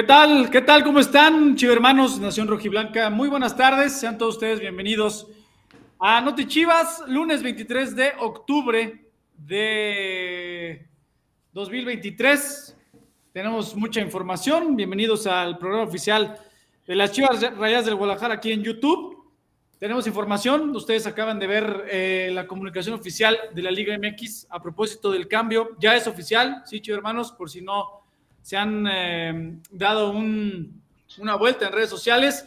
¿Qué tal? ¿Qué tal? ¿Cómo están, chivermanos, Nación Rojiblanca? Muy buenas tardes, sean todos ustedes bienvenidos a Noti Chivas, lunes 23 de octubre de 2023. Tenemos mucha información. Bienvenidos al programa oficial de las Chivas Rayas del Guadalajara aquí en YouTube. Tenemos información. Ustedes acaban de ver eh, la comunicación oficial de la Liga MX a propósito del cambio. Ya es oficial, sí, hermanos, por si no se han eh, dado una vuelta en redes sociales.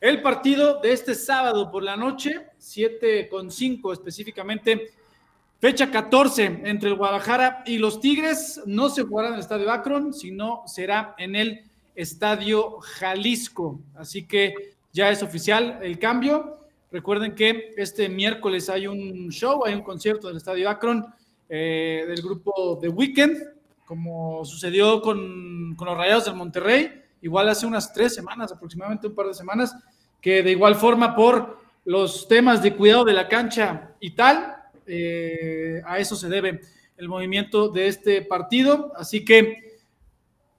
El partido de este sábado por la noche, 7 con 5 específicamente, fecha 14 entre el Guadalajara y los Tigres, no se jugará en el Estadio Akron, sino será en el Estadio Jalisco. Así que ya es oficial el cambio. Recuerden que este miércoles hay un show, hay un concierto del Estadio Akron eh, del grupo The Weekend como sucedió con, los Rayados del Monterrey, igual hace unas tres semanas, aproximadamente un par de semanas, que de igual forma por los temas de cuidado de la cancha y tal, eh, a eso se debe el movimiento de este partido. Así que,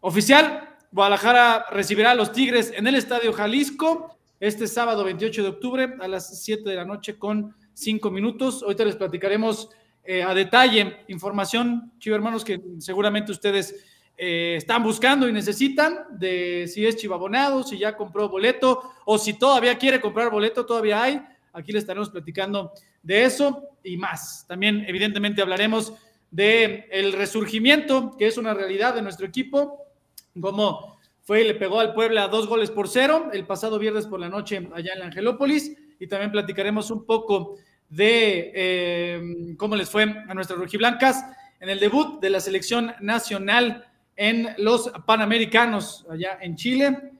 oficial, Guadalajara recibirá a los Tigres en el Estadio Jalisco este sábado 28 de octubre a las 7 de la noche con 5 minutos. Ahorita les platicaremos eh, a detalle información, chivo hermanos, que seguramente ustedes eh, están buscando y necesitan de si es chivabonado, si ya compró boleto o si todavía quiere comprar boleto, todavía hay. Aquí les estaremos platicando de eso y más. También, evidentemente, hablaremos de el resurgimiento, que es una realidad de nuestro equipo, como fue y le pegó al Puebla dos goles por cero el pasado viernes por la noche allá en la Angelópolis. Y también platicaremos un poco de eh, cómo les fue a nuestras rojiblancas en el debut de la selección nacional en los Panamericanos allá en Chile.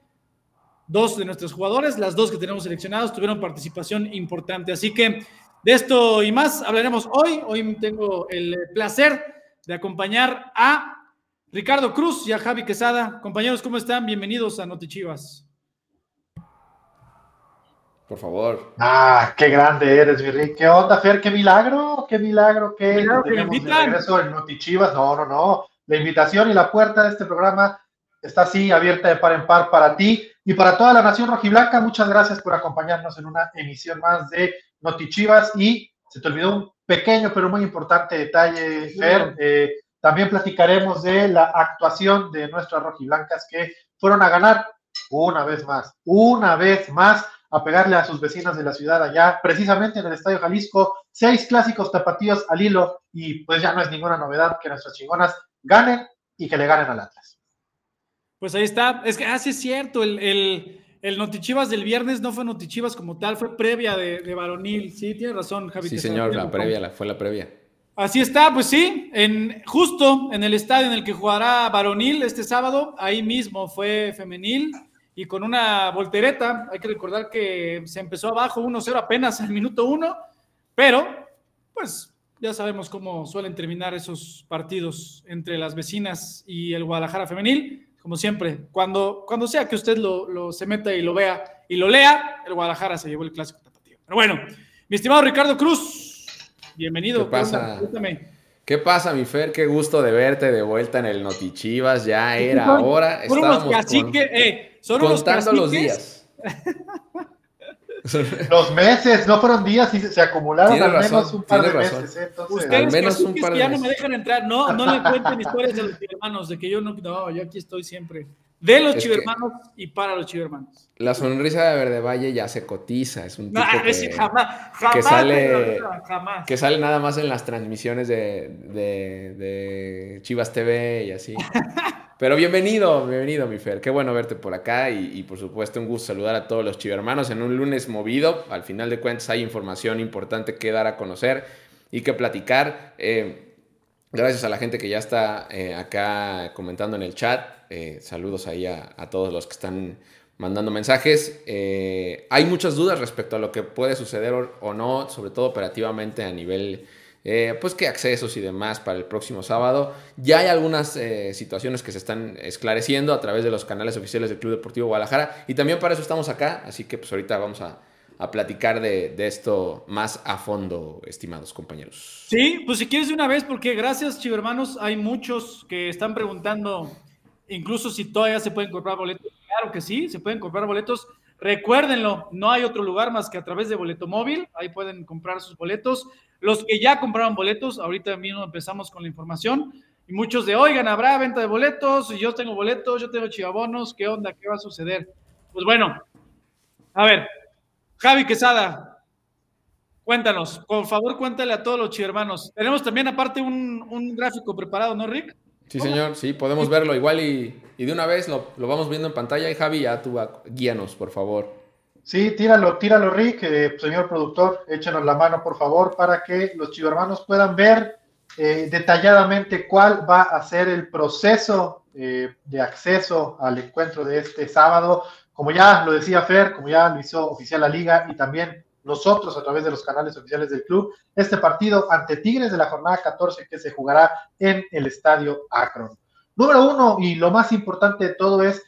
Dos de nuestros jugadores, las dos que tenemos seleccionados, tuvieron participación importante. Así que de esto y más hablaremos hoy. Hoy tengo el placer de acompañar a Ricardo Cruz y a Javi Quesada. Compañeros, ¿cómo están? Bienvenidos a Notichivas. Por favor. Ah, qué grande eres, Virri. ¿Qué onda, Fer? ¿Qué milagro? ¿Qué milagro que Claro que me invitan. regreso en Notichivas. No, no, no. La invitación y la puerta de este programa está así, abierta de par en par para ti y para toda la nación rojiblanca. Muchas gracias por acompañarnos en una emisión más de Notichivas. Y se te olvidó un pequeño pero muy importante detalle, Fer. Eh, también platicaremos de la actuación de nuestras rojiblancas que fueron a ganar una vez más, una vez más a pegarle a sus vecinas de la ciudad allá, precisamente en el Estadio Jalisco, seis clásicos tapatíos al hilo y pues ya no es ninguna novedad que nuestras chingonas ganen y que le ganen al Atlas. Pues ahí está. Es que, ah, sí es cierto, el, el, el Notichivas del viernes no fue Notichivas como tal, fue previa de, de varonil. Sí, tiene razón, Javi. Sí, señor, la previa, la, fue la previa. Así está, pues sí, en, justo en el estadio en el que jugará varonil este sábado, ahí mismo fue femenil y con una voltereta. Hay que recordar que se empezó abajo 1-0 apenas al minuto 1, pero pues ya sabemos cómo suelen terminar esos partidos entre las vecinas y el Guadalajara femenil. Como siempre, cuando, cuando sea que usted lo, lo se meta y lo vea y lo lea, el Guadalajara se llevó el clásico tapatío. Pero bueno, mi estimado Ricardo Cruz, bienvenido. ¿Qué pasa? Cuéntame. ¿Qué pasa, mi Fer? Qué gusto de verte de vuelta en el Notichivas. Ya era hora. Estábamos con- eh, son unos contando los días. Los meses, no fueron días y se, acumularon Tienes al menos razón, un par de tienes razón. meses. ¿eh? Entonces, Ustedes Al menos un caciques par de que ya no me dejan entrar, no, no le cuenten historias de los chivermanos, de que yo no, no, yo aquí estoy siempre. De los Es chivermanos y para los chivermanos. La sonrisa de Verde Valle ya se cotiza. Es un tipo No, que, es que jamás, jamás, sale- jamás. que sale nada más en las transmisiones de, de- de Chivas TV y así. Pero bienvenido, bienvenido, mi Fer. Qué bueno verte por acá y, por supuesto un gusto saludar a todos los chivermanos en un lunes movido. Al final de cuentas hay información importante que dar a conocer y que platicar. Eh, gracias a la gente que ya está eh, acá comentando en el chat. Eh, saludos ahí a, todos los que están mandando mensajes. Hay muchas dudas respecto a lo que puede suceder o no, sobre todo operativamente a nivel, eh, pues qué accesos y demás para el próximo sábado. Ya hay algunas eh, situaciones que se están esclareciendo a través de los canales oficiales del Club Deportivo Guadalajara y también para eso estamos acá, así que pues ahorita vamos a, a platicar de, de esto más a fondo, estimados compañeros. Sí, pues si quieres de una vez, porque gracias, chivermanos, hay muchos que están preguntando incluso si todavía se pueden comprar boletos, claro que sí, se pueden comprar boletos. Recuérdenlo, no hay otro lugar más que a través de boleto móvil, ahí pueden comprar sus boletos. Los que ya compraron boletos, ahorita mismo empezamos con la información. Y muchos de, oigan, habrá venta de boletos, y yo tengo boletos, yo tengo chivabonos, ¿qué onda? ¿Qué va a suceder? Pues bueno, a ver, Javi Quesada, cuéntanos, por favor cuéntale a todos los chivermanos. Tenemos también aparte un, gráfico preparado, ¿no, Rick? Sí, señor, sí, podemos verlo igual y, de una vez lo, vamos viendo en pantalla. Y Javi, ya tú guíanos, por favor. Sí, tíralo, tíralo, Rick, eh, señor productor, échenos la mano, por favor, para que los chivermanos puedan ver eh, detalladamente cuál va a ser el proceso eh, de acceso al encuentro de este sábado. Como ya lo decía Fer, como ya lo hizo oficial la liga y también nosotros a través de los canales oficiales del club, este partido ante Tigres de la jornada 14 que se jugará en el estadio Akron. Número uno, y lo más importante de todo es,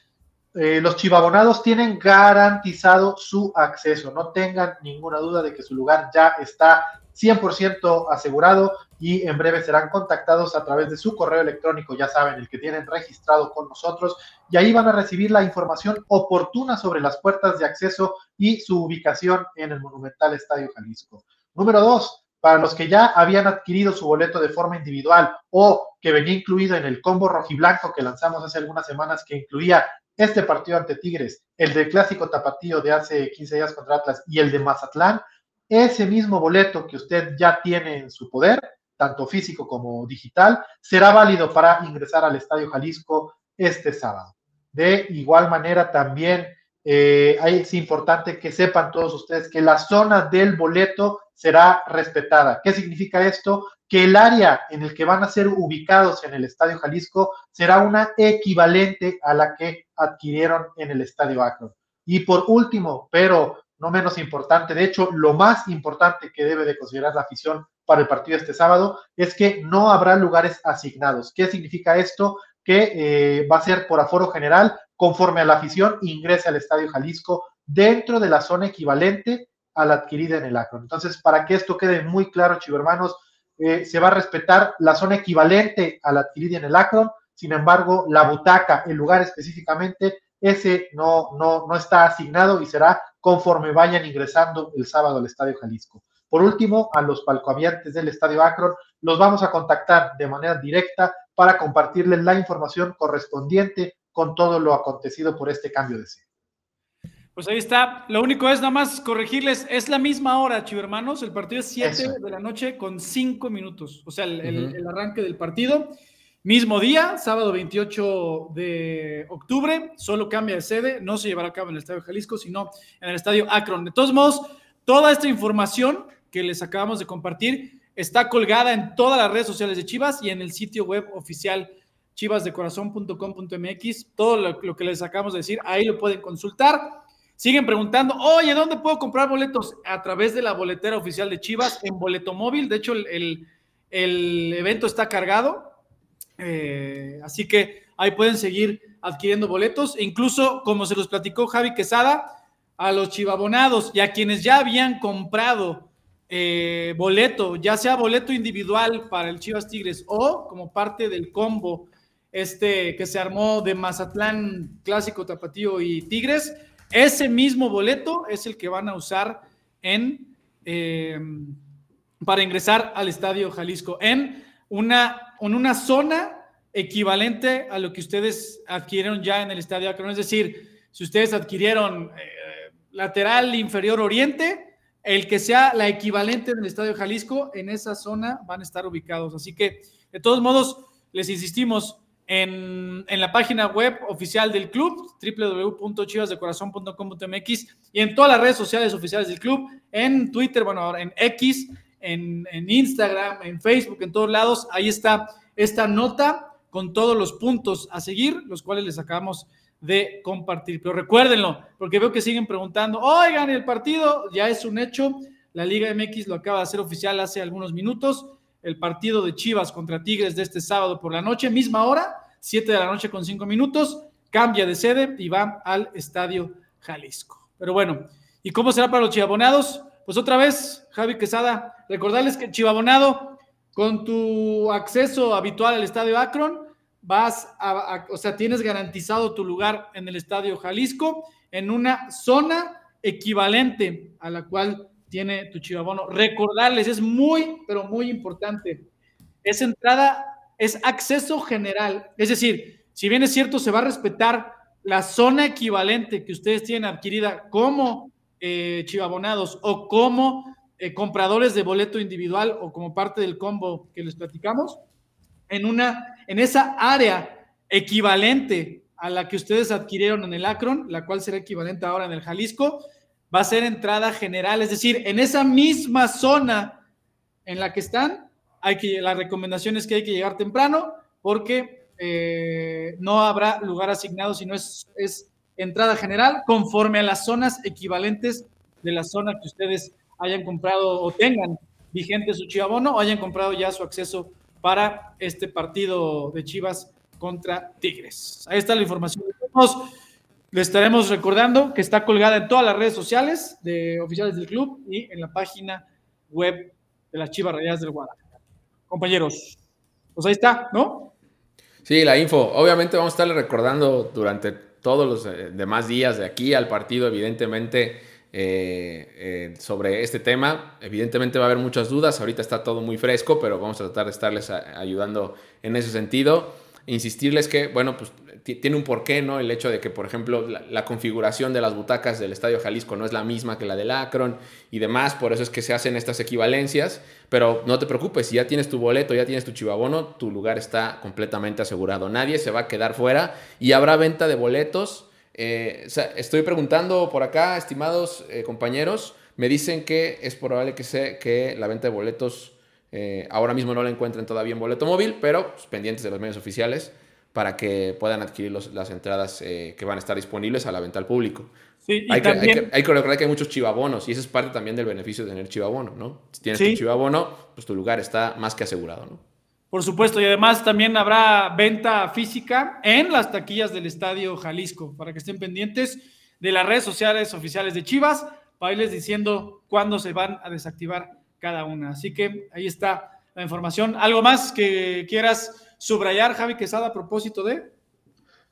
eh, los chivabonados tienen garantizado su acceso, no tengan ninguna duda de que su lugar ya está 100% asegurado y en breve serán contactados a través de su correo electrónico, ya saben, el que tienen registrado con nosotros, y ahí van a recibir la información oportuna sobre las puertas de acceso y su ubicación en el Monumental Estadio Jalisco. Número dos, para los que ya habían adquirido su boleto de forma individual o que venía incluido en el combo rojiblanco que lanzamos hace algunas semanas que incluía este partido ante Tigres, el del clásico tapatío de hace 15 días contra Atlas y el de Mazatlán, ese mismo boleto que usted ya tiene en su poder, tanto físico como digital, será válido para ingresar al Estadio Jalisco este sábado. De igual manera, también eh, es importante que sepan todos ustedes que la zona del boleto será respetada. ¿Qué significa esto? Que el área en el que van a ser ubicados en el Estadio Jalisco será una equivalente a la que adquirieron en el Estadio Akron. Y por último, pero no menos importante, de hecho, lo más importante que debe de considerar la afición para el partido este sábado es que no habrá lugares asignados. ¿Qué significa esto? Que eh, va a ser por aforo general, conforme a la afición ingrese al Estadio Jalisco dentro de la zona equivalente a la adquirida en el Akron. Entonces, para que esto quede muy claro, chivo hermanos, eh, se va a respetar la zona equivalente a la adquirida en el Akron, sin embargo, la butaca, el lugar específicamente, ese no, no, no está asignado y será conforme vayan ingresando el sábado al Estadio Jalisco. Por último, a los palcoaviantes del Estadio Akron los vamos a contactar de manera directa para compartirles la información correspondiente con todo lo acontecido por este cambio de sede. Pues ahí está. Lo único es nada más corregirles, es la misma hora, chivo hermanos. El partido es 7 de la noche con 5 minutos. O sea, el arranque del partido. Mismo día, sábado 28 de octubre, solo cambia de sede, no se llevará a cabo en el Estadio Jalisco, sino en el Estadio Akron. De todos modos, toda esta información que les acabamos de compartir está colgada en todas las redes sociales de Chivas y en el sitio web oficial chivasdecorazon.com.mx. Todo lo, que les acabamos de decir, ahí lo pueden consultar. Siguen preguntando, oye, ¿dónde puedo comprar boletos? A través de la boletera oficial de Chivas en boleto móvil. De hecho, el evento está cargado eh, así que ahí pueden seguir adquiriendo boletos. E incluso, como se los platicó Javi Quesada, a los chivabonados y a quienes ya habían comprado eh, boleto, ya sea boleto individual para el Chivas Tigres o como parte del combo este que se armó de Mazatlán Clásico Tapatío y Tigres, ese mismo boleto es el que van a usar en eh, para ingresar al Estadio Jalisco en una en una zona equivalente a lo que ustedes adquirieron ya en el Estadio Akron. Es decir, si ustedes adquirieron eh, lateral inferior oriente, el que sea la equivalente en el Estadio Jalisco, en esa zona van a estar ubicados. Así que, de todos modos, les insistimos en, en la página web oficial del club, www.chivasdecorazon.com.mx y en todas las redes sociales oficiales del club, en Twitter, bueno, ahora en X, en, Instagram, en Facebook, en todos lados. Ahí está esta nota con todos los puntos a seguir, los cuales les acabamos de compartir. Pero recuérdenlo, porque veo que siguen preguntando, oigan, el partido ya es un hecho. La Liga MX lo acaba de hacer oficial hace algunos minutos. El partido de Chivas contra Tigres de este sábado por la noche, misma hora, 7 de la noche con 5 minutos, cambia de sede y va al Estadio Jalisco. Pero bueno, ¿y cómo será para los chivabonados? Pues otra vez, Javi Quesada, recordarles que Chivabonado, con tu acceso habitual al Estadio Akron, vas a, o sea, tienes garantizado tu lugar en el Estadio Jalisco en una zona equivalente a la cual tiene tu chivabono. Recordarles, es muy, pero muy importante. Esa entrada es acceso general. Es decir, si bien es cierto, se va a respetar la zona equivalente que ustedes tienen adquirida como eh, chivabonados o como eh, compradores de boleto individual o como parte del combo que les platicamos, en, una, en esa área equivalente a la que ustedes adquirieron en el Akron, la cual será equivalente ahora en el Jalisco, va a ser entrada general, es decir, en esa misma zona en la que están, hay que, la recomendación es que hay que llegar temprano porque eh, no habrá lugar asignado, sino es, es entrada general conforme a las zonas equivalentes de la zona que ustedes hayan comprado o tengan vigente su chivabono o hayan comprado ya su acceso para este partido de Chivas contra Tigres. Ahí está la información. Le estaremos recordando que está colgada en todas las redes sociales de oficiales del club y en la página web de las Chivas Rayadas del Guadalajara. Compañeros, pues ahí está, ¿no? Sí, la info. Obviamente vamos a estarle recordando durante todos los eh, demás días de aquí al partido, evidentemente, eh, eh, sobre este tema. Evidentemente va a haber muchas dudas, ahorita está todo muy fresco, pero vamos a tratar de estarles ayudando en ese sentido. Insistirles que, bueno, pues tiene un porqué, ¿no? El hecho de que, por ejemplo, la, configuración de las butacas del Estadio Jalisco no es la misma que la del Akron y demás, por eso es que se hacen estas equivalencias, pero no te preocupes, si ya tienes tu boleto, ya tienes tu chivabono, tu lugar está completamente asegurado. Nadie se va a quedar fuera y habrá venta de boletos eh, estoy preguntando por acá, estimados eh, compañeros, me dicen que es probable que, sé que la venta de boletos eh, ahora mismo no la encuentren todavía en boleto móvil, pero pues, pendientes de los medios oficiales para que puedan adquirir las entradas que van a estar disponibles a la venta al público. hay, que, hay, que, recordar que hay muchos chivabonos y eso es parte también del beneficio de tener chivabono, ¿no? Si tienes tu chivabono, pues tu lugar está más que asegurado, ¿no? Por supuesto, y además también habrá venta física en las taquillas del Estadio Jalisco, para que estén pendientes de las redes sociales oficiales de Chivas, para irles diciendo cuándo se van a desactivar cada una. Así que ahí está la información. ¿Algo más que quieras subrayar, Javi Quesada, a propósito de?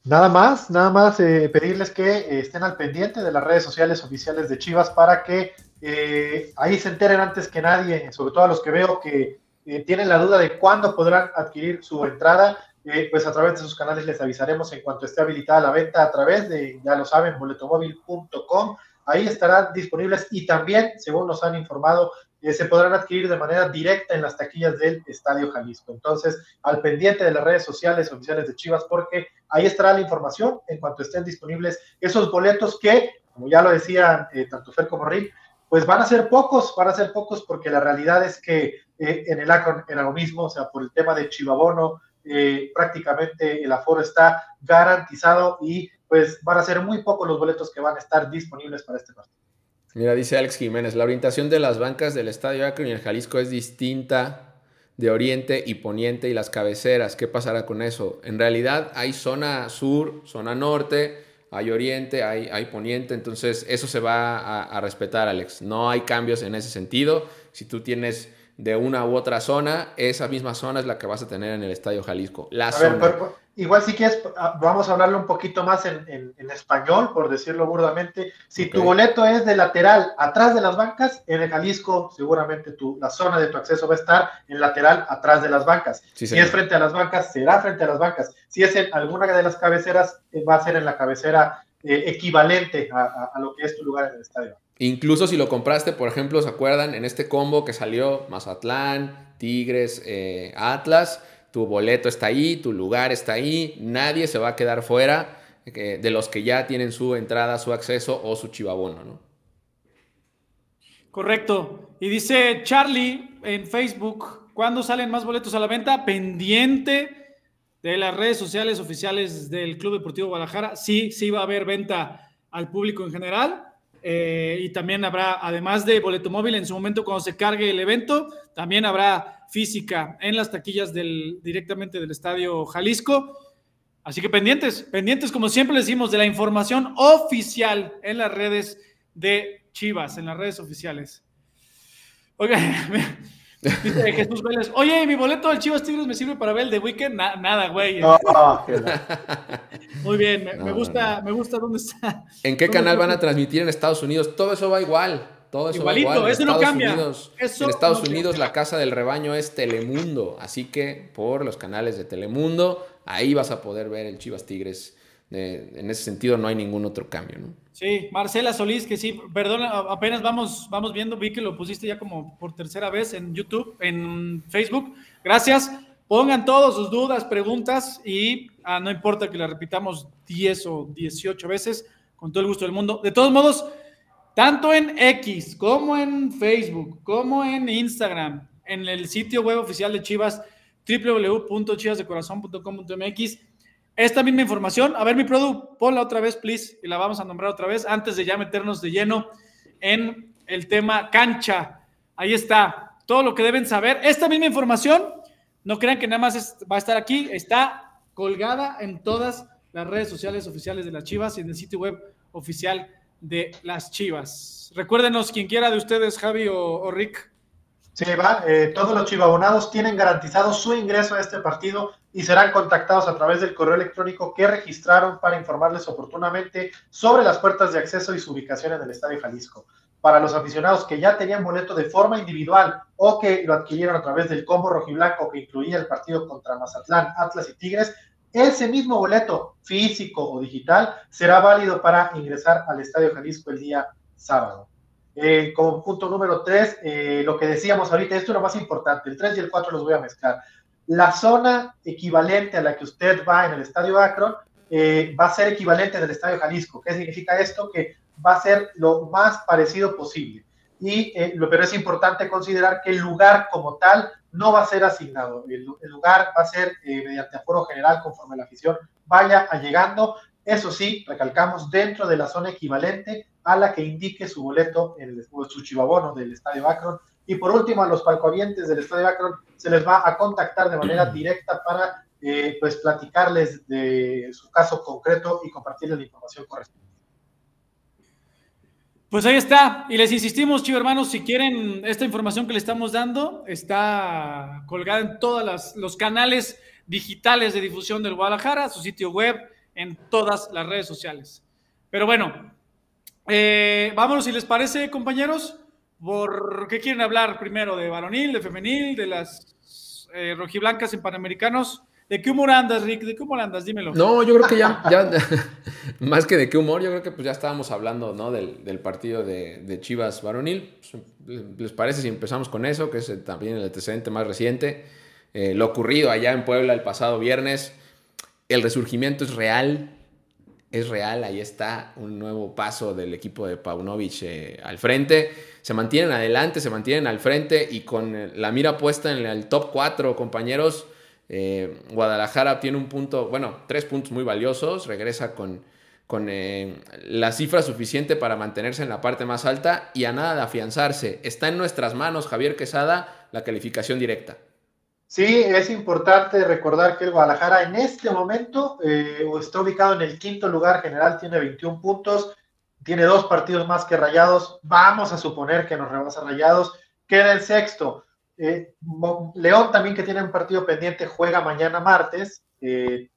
Nada más, nada más eh, pedirles que eh, estén al pendiente de las redes sociales oficiales de Chivas para que eh, ahí se enteren antes que nadie, sobre todo a los que veo que eh, tienen la duda de cuándo podrán adquirir su entrada, eh, pues a través de sus canales les avisaremos en cuanto esté habilitada la venta a través de, ya lo saben, boletomóvil.com. Ahí estarán disponibles y también, según nos han informado, eh, se podrán adquirir de manera directa en las taquillas del Estadio Jalisco. Entonces, al pendiente de las redes sociales oficiales de Chivas, porque ahí estará la información en cuanto estén disponibles esos boletos que, como ya lo decían tanto Fer como Rick, pues van a ser pocos, van a ser pocos porque la realidad es que eh, en el Akron era lo mismo, o sea, por el tema de Chivabono, eh, prácticamente el aforo está garantizado y pues van a ser muy pocos los boletos que van a estar disponibles para este partido. Mira, dice Alex Jiménez, la orientación de las bancas del Estadio Akron y el Jalisco es distinta de Oriente y Poniente y las cabeceras. ¿Qué pasará con eso? En realidad hay zona sur, zona norte, hay Oriente, hay, hay Poniente, entonces eso se va a, a respetar, Alex. No hay cambios en ese sentido. Si tú tienes de una u otra zona, esa misma zona es la que vas a tener en el Estadio Jalisco. La igual si quieres, ah, vamos a hablarlo un poquito más en, español, por decirlo burdamente. Si tu boleto es de lateral, atrás de las bancas, en el Jalisco seguramente tu, la zona de tu acceso va a estar en lateral, atrás de las bancas. si es frente a las bancas, será frente a las bancas. Si es en alguna de las cabeceras, eh, va a ser en la cabecera eh, equivalente a, a lo que es tu lugar en el estadio. Incluso si lo compraste, por ejemplo, ¿se acuerdan? En este combo que salió Mazatlán, Tigres, eh, Atlas, tu boleto está ahí, tu lugar está ahí, nadie se va a quedar fuera eh, de los que ya tienen su entrada, su acceso o su chivabono, ¿no? Correcto. Y dice Charlie en Facebook, ¿cuándo salen más boletos a la venta? Pendiente de las redes sociales oficiales del Club Deportivo Guadalajara. Sí, sí va a haber venta al público en general eh, y también habrá, además de boleto móvil, en su momento cuando se cargue el evento, también habrá física en las taquillas del, directamente del Estadio Jalisco. Así que pendientes, pendientes, como siempre decimos, de la información oficial en las redes de Chivas, en las redes oficiales. Oigan, Dice Jesús Vélez, oye, mi boleto del Chivas Tigres me sirve para ver el de Weekend. nada, güey. Muy bien, me, gusta, me gusta dónde está. ¿En qué canal van a transmitir en Estados Unidos? Todo eso va igual. Todo eso va igual. eso no cambia. en Estados Unidos la casa del rebaño es Telemundo, así que por los canales de Telemundo, ahí vas a poder ver el Chivas Tigres. En ese sentido no hay ningún otro cambio, ¿no? Sí, Marcela Solís, que sí, perdón, apenas vamos, vamos viendo, vi que lo pusiste ya como por tercera vez en YouTube, en Facebook. Gracias. Pongan todas sus dudas, preguntas y ah, no importa que la repitamos 10 o 18 veces, con todo el gusto del mundo. De todos modos, tanto en X como en Facebook, como en Instagram, en el sitio web oficial de Chivas, www.chivasdecorazon.com.mx, esta misma información. A ver, mi produ, ponla otra vez, please, y la vamos a nombrar otra vez antes de ya meternos de lleno en el tema cancha. Ahí está, todo lo que deben saber. Esta misma información, no crean que nada más va a estar aquí, está colgada en todas las redes sociales oficiales de las Chivas y en el sitio web oficial de las Chivas. Recuérdenos, quien quiera de ustedes, Javi o, Rick. Sí, va. Eh, todos los chivabonados tienen garantizado su ingreso a este partido y serán contactados a través del correo electrónico que registraron para informarles oportunamente sobre las puertas de acceso y su ubicación en el Estadio Jalisco. Para los aficionados que ya tenían boleto de forma individual o que lo adquirieron a través del combo rojiblanco que incluía el partido contra Mazatlán, Atlas y Tigres, ese mismo boleto físico o digital será válido para ingresar al Estadio Jalisco el día sábado. Eh, como punto número tres, eh, lo que decíamos ahorita, esto es lo más importante, el 3 y el 4 los voy a mezclar. La zona equivalente a la que usted va en el Estadio Akron eh, va a ser equivalente del Estadio Jalisco. ¿Qué significa esto? Que va a ser lo más parecido posible. Y, lo, pero es importante considerar que el lugar como tal no va a ser asignado. El, lugar va a ser mediante aforo general conforme la afición vaya llegando. Eso sí, recalcamos, dentro de la zona equivalente a la que indique su boleto, en el, su chivabono del Estadio Akron. Y por último, a los palcoavientes del Estadio Akron se les va a contactar de manera directa para eh, pues platicarles de su caso concreto y compartirles la información correspondiente. Pues ahí está. Y les insistimos, chicos hermanos, si quieren esta información que le estamos dando, está colgada en todos los canales digitales de difusión del Guadalajara, su sitio web, en todas las redes sociales. Pero bueno, eh, vámonos, si les parece, compañeros, ¿por qué quieren hablar primero? ¿De varonil, de femenil, de las eh, rojiblancas en Panamericanos? ¿De qué humor andas, Rick? ¿De qué humor andas? Dímelo. No, yo creo que ya, ya más que de qué humor, yo creo que pues ya estábamos hablando, ¿no? Del, partido de, Chivas varonil. ¿Les parece si empezamos con eso, que es también el antecedente más reciente? Eh, lo ocurrido allá en Puebla el pasado viernes. El resurgimiento es real, es real, ahí está un nuevo paso del equipo de Paunovic eh, al frente. Se mantienen adelante, se mantienen al frente y con eh, la mira puesta en el top 4, compañeros, eh, Guadalajara tiene un punto, bueno, tres puntos muy valiosos, regresa con, con la cifra suficiente para mantenerse en la parte más alta y a nada de afianzarse. Está en nuestras manos, Javier Quesada, la calificación directa. Sí, es importante recordar que el Guadalajara en este momento eh, está ubicado en el quinto lugar general, tiene 21 puntos, tiene dos partidos más que Rayados, vamos a suponer que nos rebasa Rayados, queda el sexto. Eh, León también que tiene un partido pendiente juega mañana martes, eh,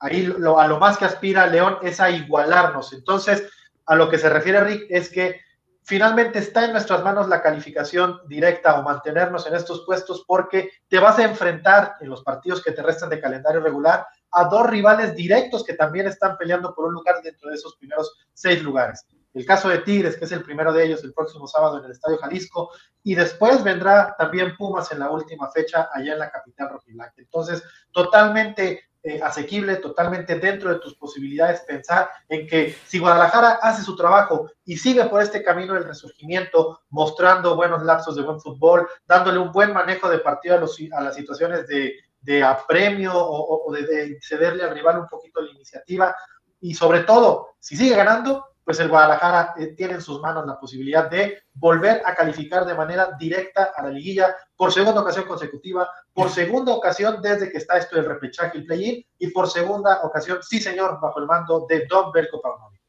ahí a lo más que aspira León es a igualarnos, entonces a lo que se refiere Rick es que finalmente está en nuestras manos la calificación directa o mantenernos en estos puestos porque te vas a enfrentar en los partidos que te restan de calendario regular a dos rivales directos que también están peleando por un lugar dentro de esos primeros seis lugares. El caso de Tigres, que es el primero de ellos el próximo sábado en el Estadio Jalisco, y después vendrá también Pumas en la última fecha allá en la capital rojiblanca. Entonces, totalmente eh, asequible, totalmente dentro de tus posibilidades, pensar en que si Guadalajara hace su trabajo y sigue por este camino del resurgimiento, mostrando buenos lapsos de buen fútbol, dándole un buen manejo de partido a, los, a las situaciones de, de apremio o, de, de cederle al rival un poquito la iniciativa, y sobre todo, si sigue ganando, pues el Guadalajara eh, tiene en sus manos la posibilidad de volver a calificar de manera directa a la liguilla por segunda ocasión consecutiva, por segunda ocasión desde que está esto del repechaje y play-in, y por segunda ocasión, sí señor, bajo el mando de Don Belko Paunovic.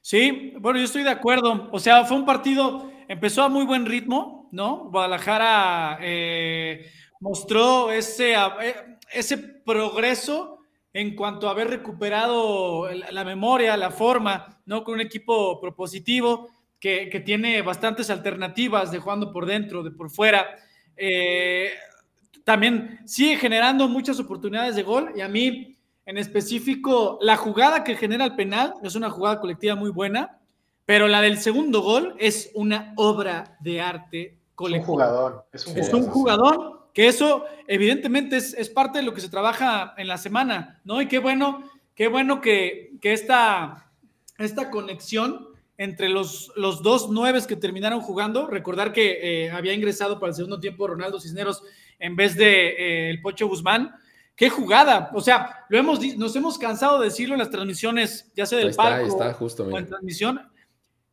Sí, bueno, yo estoy de acuerdo. O sea, fue un partido, empezó a muy buen ritmo, ¿no? Guadalajara eh, mostró ese, eh, ese progreso en cuanto a haber recuperado la memoria, la forma, ¿no? Con un equipo propositivo que, tiene bastantes alternativas de jugando por dentro, de por fuera. Eh, también sigue generando muchas oportunidades de gol y a mí en específico la jugada que genera el penal es una jugada colectiva muy buena, pero la del segundo gol es una obra de arte colectivo. Es un jugador. Es un, jugador que eso evidentemente es, parte de lo que se trabaja en la semana, ¿no? Y qué bueno, qué bueno que, esta, esta conexión entre los, los dos nueves que terminaron jugando, recordar que eh, había ingresado para el segundo tiempo Ronaldo Cisneros en vez de eh, el Pocho Guzmán. Qué jugada, o sea, lo hemos nos hemos cansado de decirlo en las transmisiones, ya sea del está, está, justo, o en transmisión.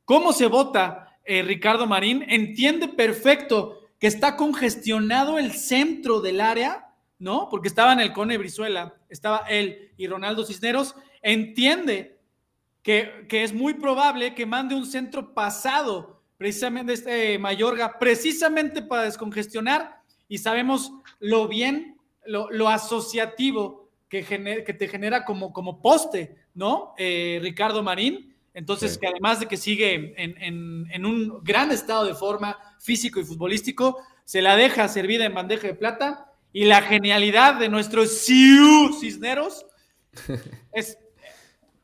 ¿Cómo se vota eh, Ricardo Marín? Entiende perfecto que está congestionado el centro del área, ¿no? Porque estaban el Cone Brizuela, estaba él y Ronaldo Cisneros. Entiende que, que es muy probable que mande un centro pasado, precisamente este Mayorga, precisamente para descongestionar y sabemos lo bien, lo, asociativo que, que, te genera como, como poste, ¿no? Eh, Ricardo Marín. Entonces, que además de que sigue en, un gran estado de forma físico y futbolístico, se la deja servida en bandeja de plata y la genialidad de nuestros Siu Cisneros es,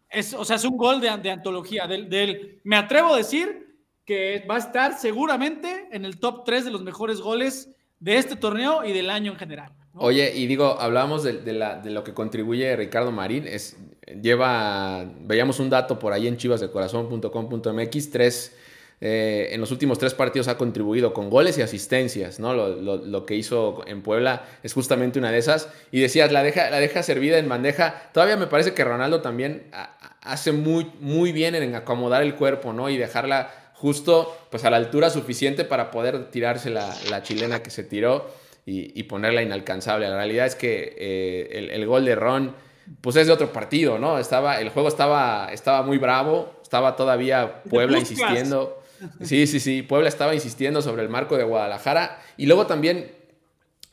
es, o sea, es un gol de, antología. Del, del, me atrevo a decir que va a estar seguramente en el top 3 de los mejores goles de este torneo y del año en general. Oye, y digo, hablábamos de, lo que contribuye Ricardo Marín. Es, lleva, veíamos un dato por ahí en chivasdecorazón.com.mx, tres, eh, en los últimos tres partidos ha contribuido con goles y asistencias, ¿no? Lo, que hizo en Puebla es justamente una de esas. Y decías, la deja, la deja servida en bandeja. Todavía me parece que Ronaldo también hace muy, muy bien en acomodar el cuerpo, ¿no? Y dejarla justo pues a la altura suficiente para poder tirarse la, chilena que se tiró y, ponerla inalcanzable. La realidad es que eh, el, gol de Ron pues es de otro partido, ¿no? Estaba, el juego estaba, estaba muy bravo, estaba todavía Puebla insistiendo. Sí, sí, sí, Puebla estaba insistiendo sobre el marco de Guadalajara y luego también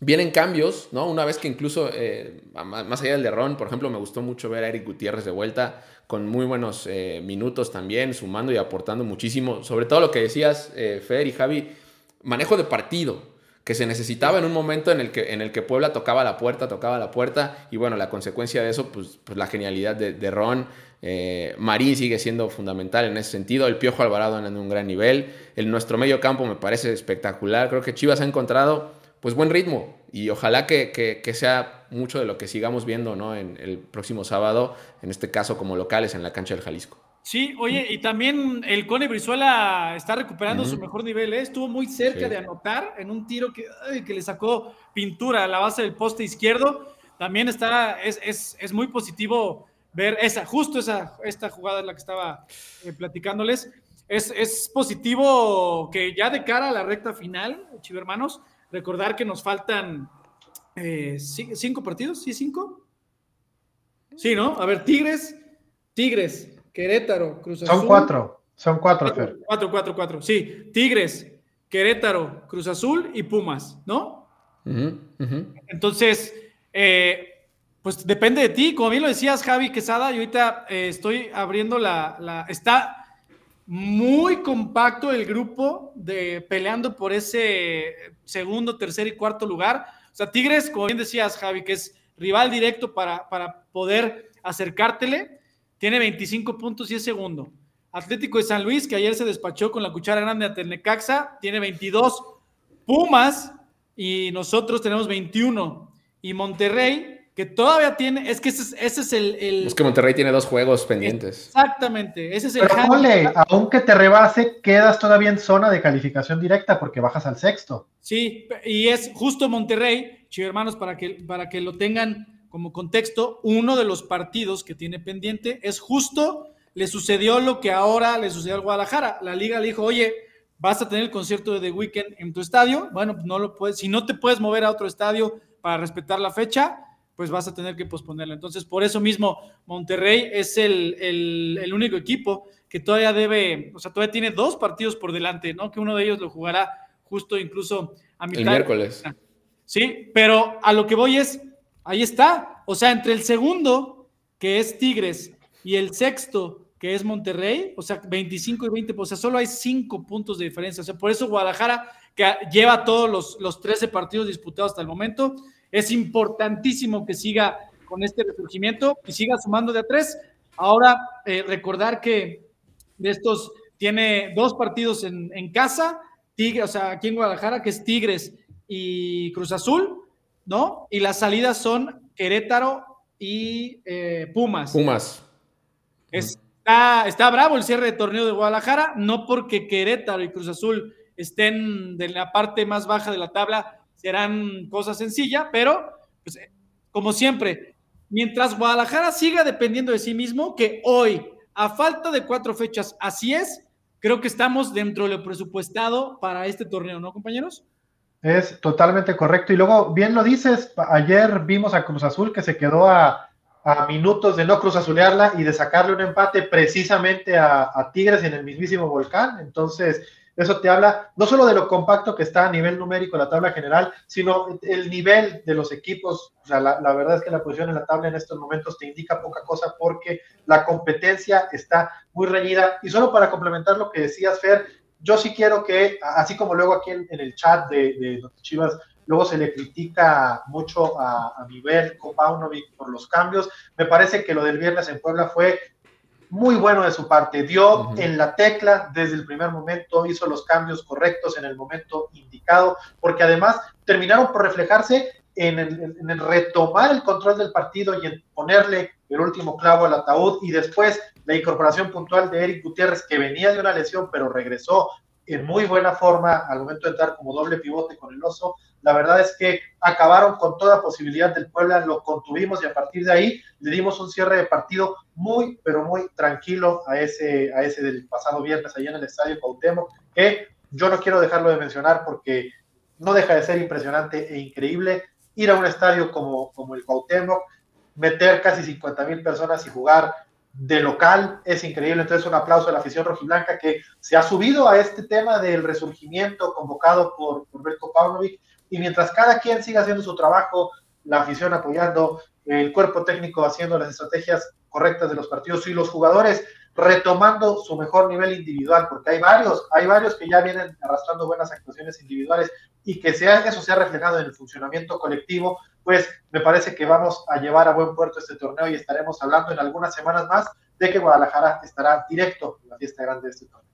vienen cambios, ¿no? Una vez que incluso, eh, más allá del de Ron, por ejemplo, me gustó mucho ver a Eric Gutiérrez de vuelta con muy buenos eh, minutos también, sumando y aportando muchísimo. Sobre todo lo que decías, eh, Fer y Javi, manejo de partido, que se necesitaba en un momento en el que, en el que Puebla tocaba la puerta, tocaba la puerta, y bueno, la consecuencia de eso, pues, pues la genialidad de, Ron. Eh, Marín sigue siendo fundamental en ese sentido, el Piojo Alvarado en un gran nivel, el nuestro medio campo me parece espectacular, creo que Chivas ha encontrado pues buen ritmo y ojalá que, sea mucho de lo que sigamos viendo ¿no? en el próximo sábado, en este caso como locales en la cancha del Jalisco. Sí, oye, y también el Cone Brizuela está recuperando su mejor nivel, ¿eh? estuvo muy cerca de anotar en un tiro que, que, le sacó pintura a la base del poste izquierdo. También está, es, es, muy positivo ver esa, justo esa, esta jugada en la que estaba eh, platicándoles. Es, es positivo que ya de cara a la recta final, chivermanos, hermanos, Recordar que nos faltan eh, cinco partidos, ¿sí cinco? Sí, ¿no? A ver, Tigres, Tigres, Querétaro, Cruz Azul. Son cuatro, son cuatro, Fer. Cuatro, cuatro, cuatro, sí. Tigres, Querétaro, Cruz Azul y Pumas, ¿no? Entonces, eh, pues depende de ti. Como bien lo decías, Javi Quesada, yo ahorita eh, estoy abriendo la, la, Está muy compacto el grupo de peleando por ese segundo, tercer y cuarto lugar. O sea, Tigres, como bien decías, Javi, que es rival directo para, para poder acercártele, tiene 25 puntos y es segundo. Atlético de San Luis, que ayer se despachó con la cuchara grande a Tenecaxa, tiene 22. Pumas y nosotros tenemos 21. Y Monterrey que todavía tiene, es que ese es, el, Es que Monterrey tiene dos juegos pendientes. Exactamente, ese es el... Pero ponle, aunque te rebase, quedas todavía en zona de calificación directa porque bajas al sexto. Sí, y es justo Monterrey, chicos hermanos, para que, para que lo tengan como contexto, uno de los partidos que tiene pendiente es justo, le sucedió lo que ahora le sucedió al Guadalajara. La liga le dijo, oye, vas a tener el concierto de The Weeknd en tu estadio. Bueno, no lo puedes, si no te puedes mover a otro estadio para respetar la fecha, pues vas a tener que posponerlo. Entonces, por eso mismo, Monterrey es el, el, único equipo que todavía debe, o sea, todavía tiene dos partidos por delante, ¿no? Que uno de ellos lo jugará justo incluso a mitad. El miércoles. Sí, pero a lo que voy es, ahí está. O sea, entre el segundo, que es Tigres, y el sexto, que es Monterrey, o sea, 25 y 20, o sea, solo hay cinco puntos de diferencia. O sea, por eso Guadalajara, que lleva todos los, los 13 partidos disputados hasta el momento, es importantísimo que siga con este resurgimiento y siga sumando de a tres. Ahora, eh, recordar que de estos tiene dos partidos en, en casa, Tigres, o sea, aquí en Guadalajara, que es Tigres y Cruz Azul, ¿no? Y las salidas son Querétaro y eh, Pumas. Pumas. Está, está bravo el cierre de torneo de Guadalajara, no porque Querétaro y Cruz Azul estén de la parte más baja de la tabla, serán cosas sencillas, pero pues, como siempre, mientras Guadalajara siga dependiendo de sí mismo, que hoy, a falta de cuatro fechas, así es, creo que estamos dentro de lo presupuestado para este torneo, ¿no, compañeros? Es totalmente correcto. Y luego, bien lo dices, ayer vimos a Cruz Azul que se quedó a, minutos de no Cruz Azulearla y de sacarle un empate precisamente a, Tigres en el mismísimo volcán. Entonces, eso te habla no solo de lo compacto que está a nivel numérico la tabla general, sino el nivel de los equipos. Sea, la, verdad es que la posición en la tabla en estos momentos te indica poca cosa porque la competencia está muy reñida. Y solo para complementar lo que decías, Fer, yo sí quiero que, así como luego aquí en, el chat de, de Chivas, luego se le critica mucho a, a Miguel Kopaunovic por los cambios. Me parece que lo del viernes en Puebla fue muy bueno de su parte. Dio en la tecla desde el primer momento, hizo los cambios correctos en el momento indicado, porque además terminaron por reflejarse en el, retomar el control del partido y en ponerle el último clavo al ataúd y después la incorporación puntual de Eric Gutiérrez, que venía de una lesión, pero regresó en muy buena forma al momento de entrar como doble pivote con el oso. La verdad es que acabaron con toda posibilidad del Puebla, lo contuvimos y a partir de ahí le dimos un cierre de partido muy, pero muy tranquilo a ese, a ese del pasado viernes allá en el Estadio Cuauhtémoc, que yo no quiero dejarlo de mencionar porque no deja de ser impresionante e increíble ir a un estadio como, como el Cuauhtémoc, meter casi 50 mil personas y jugar de local es increíble. Entonces, un aplauso a la afición rojiblanca que se ha subido a este tema del resurgimiento convocado por, por Pavlovic. Y mientras cada quien siga haciendo su trabajo, la afición apoyando, el cuerpo técnico haciendo las estrategias correctas de los partidos y los jugadores retomando su mejor nivel individual, porque hay varios, hay varios que ya vienen arrastrando buenas actuaciones individuales y que sea, eso se ha reflejado en el funcionamiento colectivo, pues me parece que vamos a llevar a buen puerto este torneo y estaremos hablando en algunas semanas más de que Guadalajara estará directo en la fiesta grande de este torneo.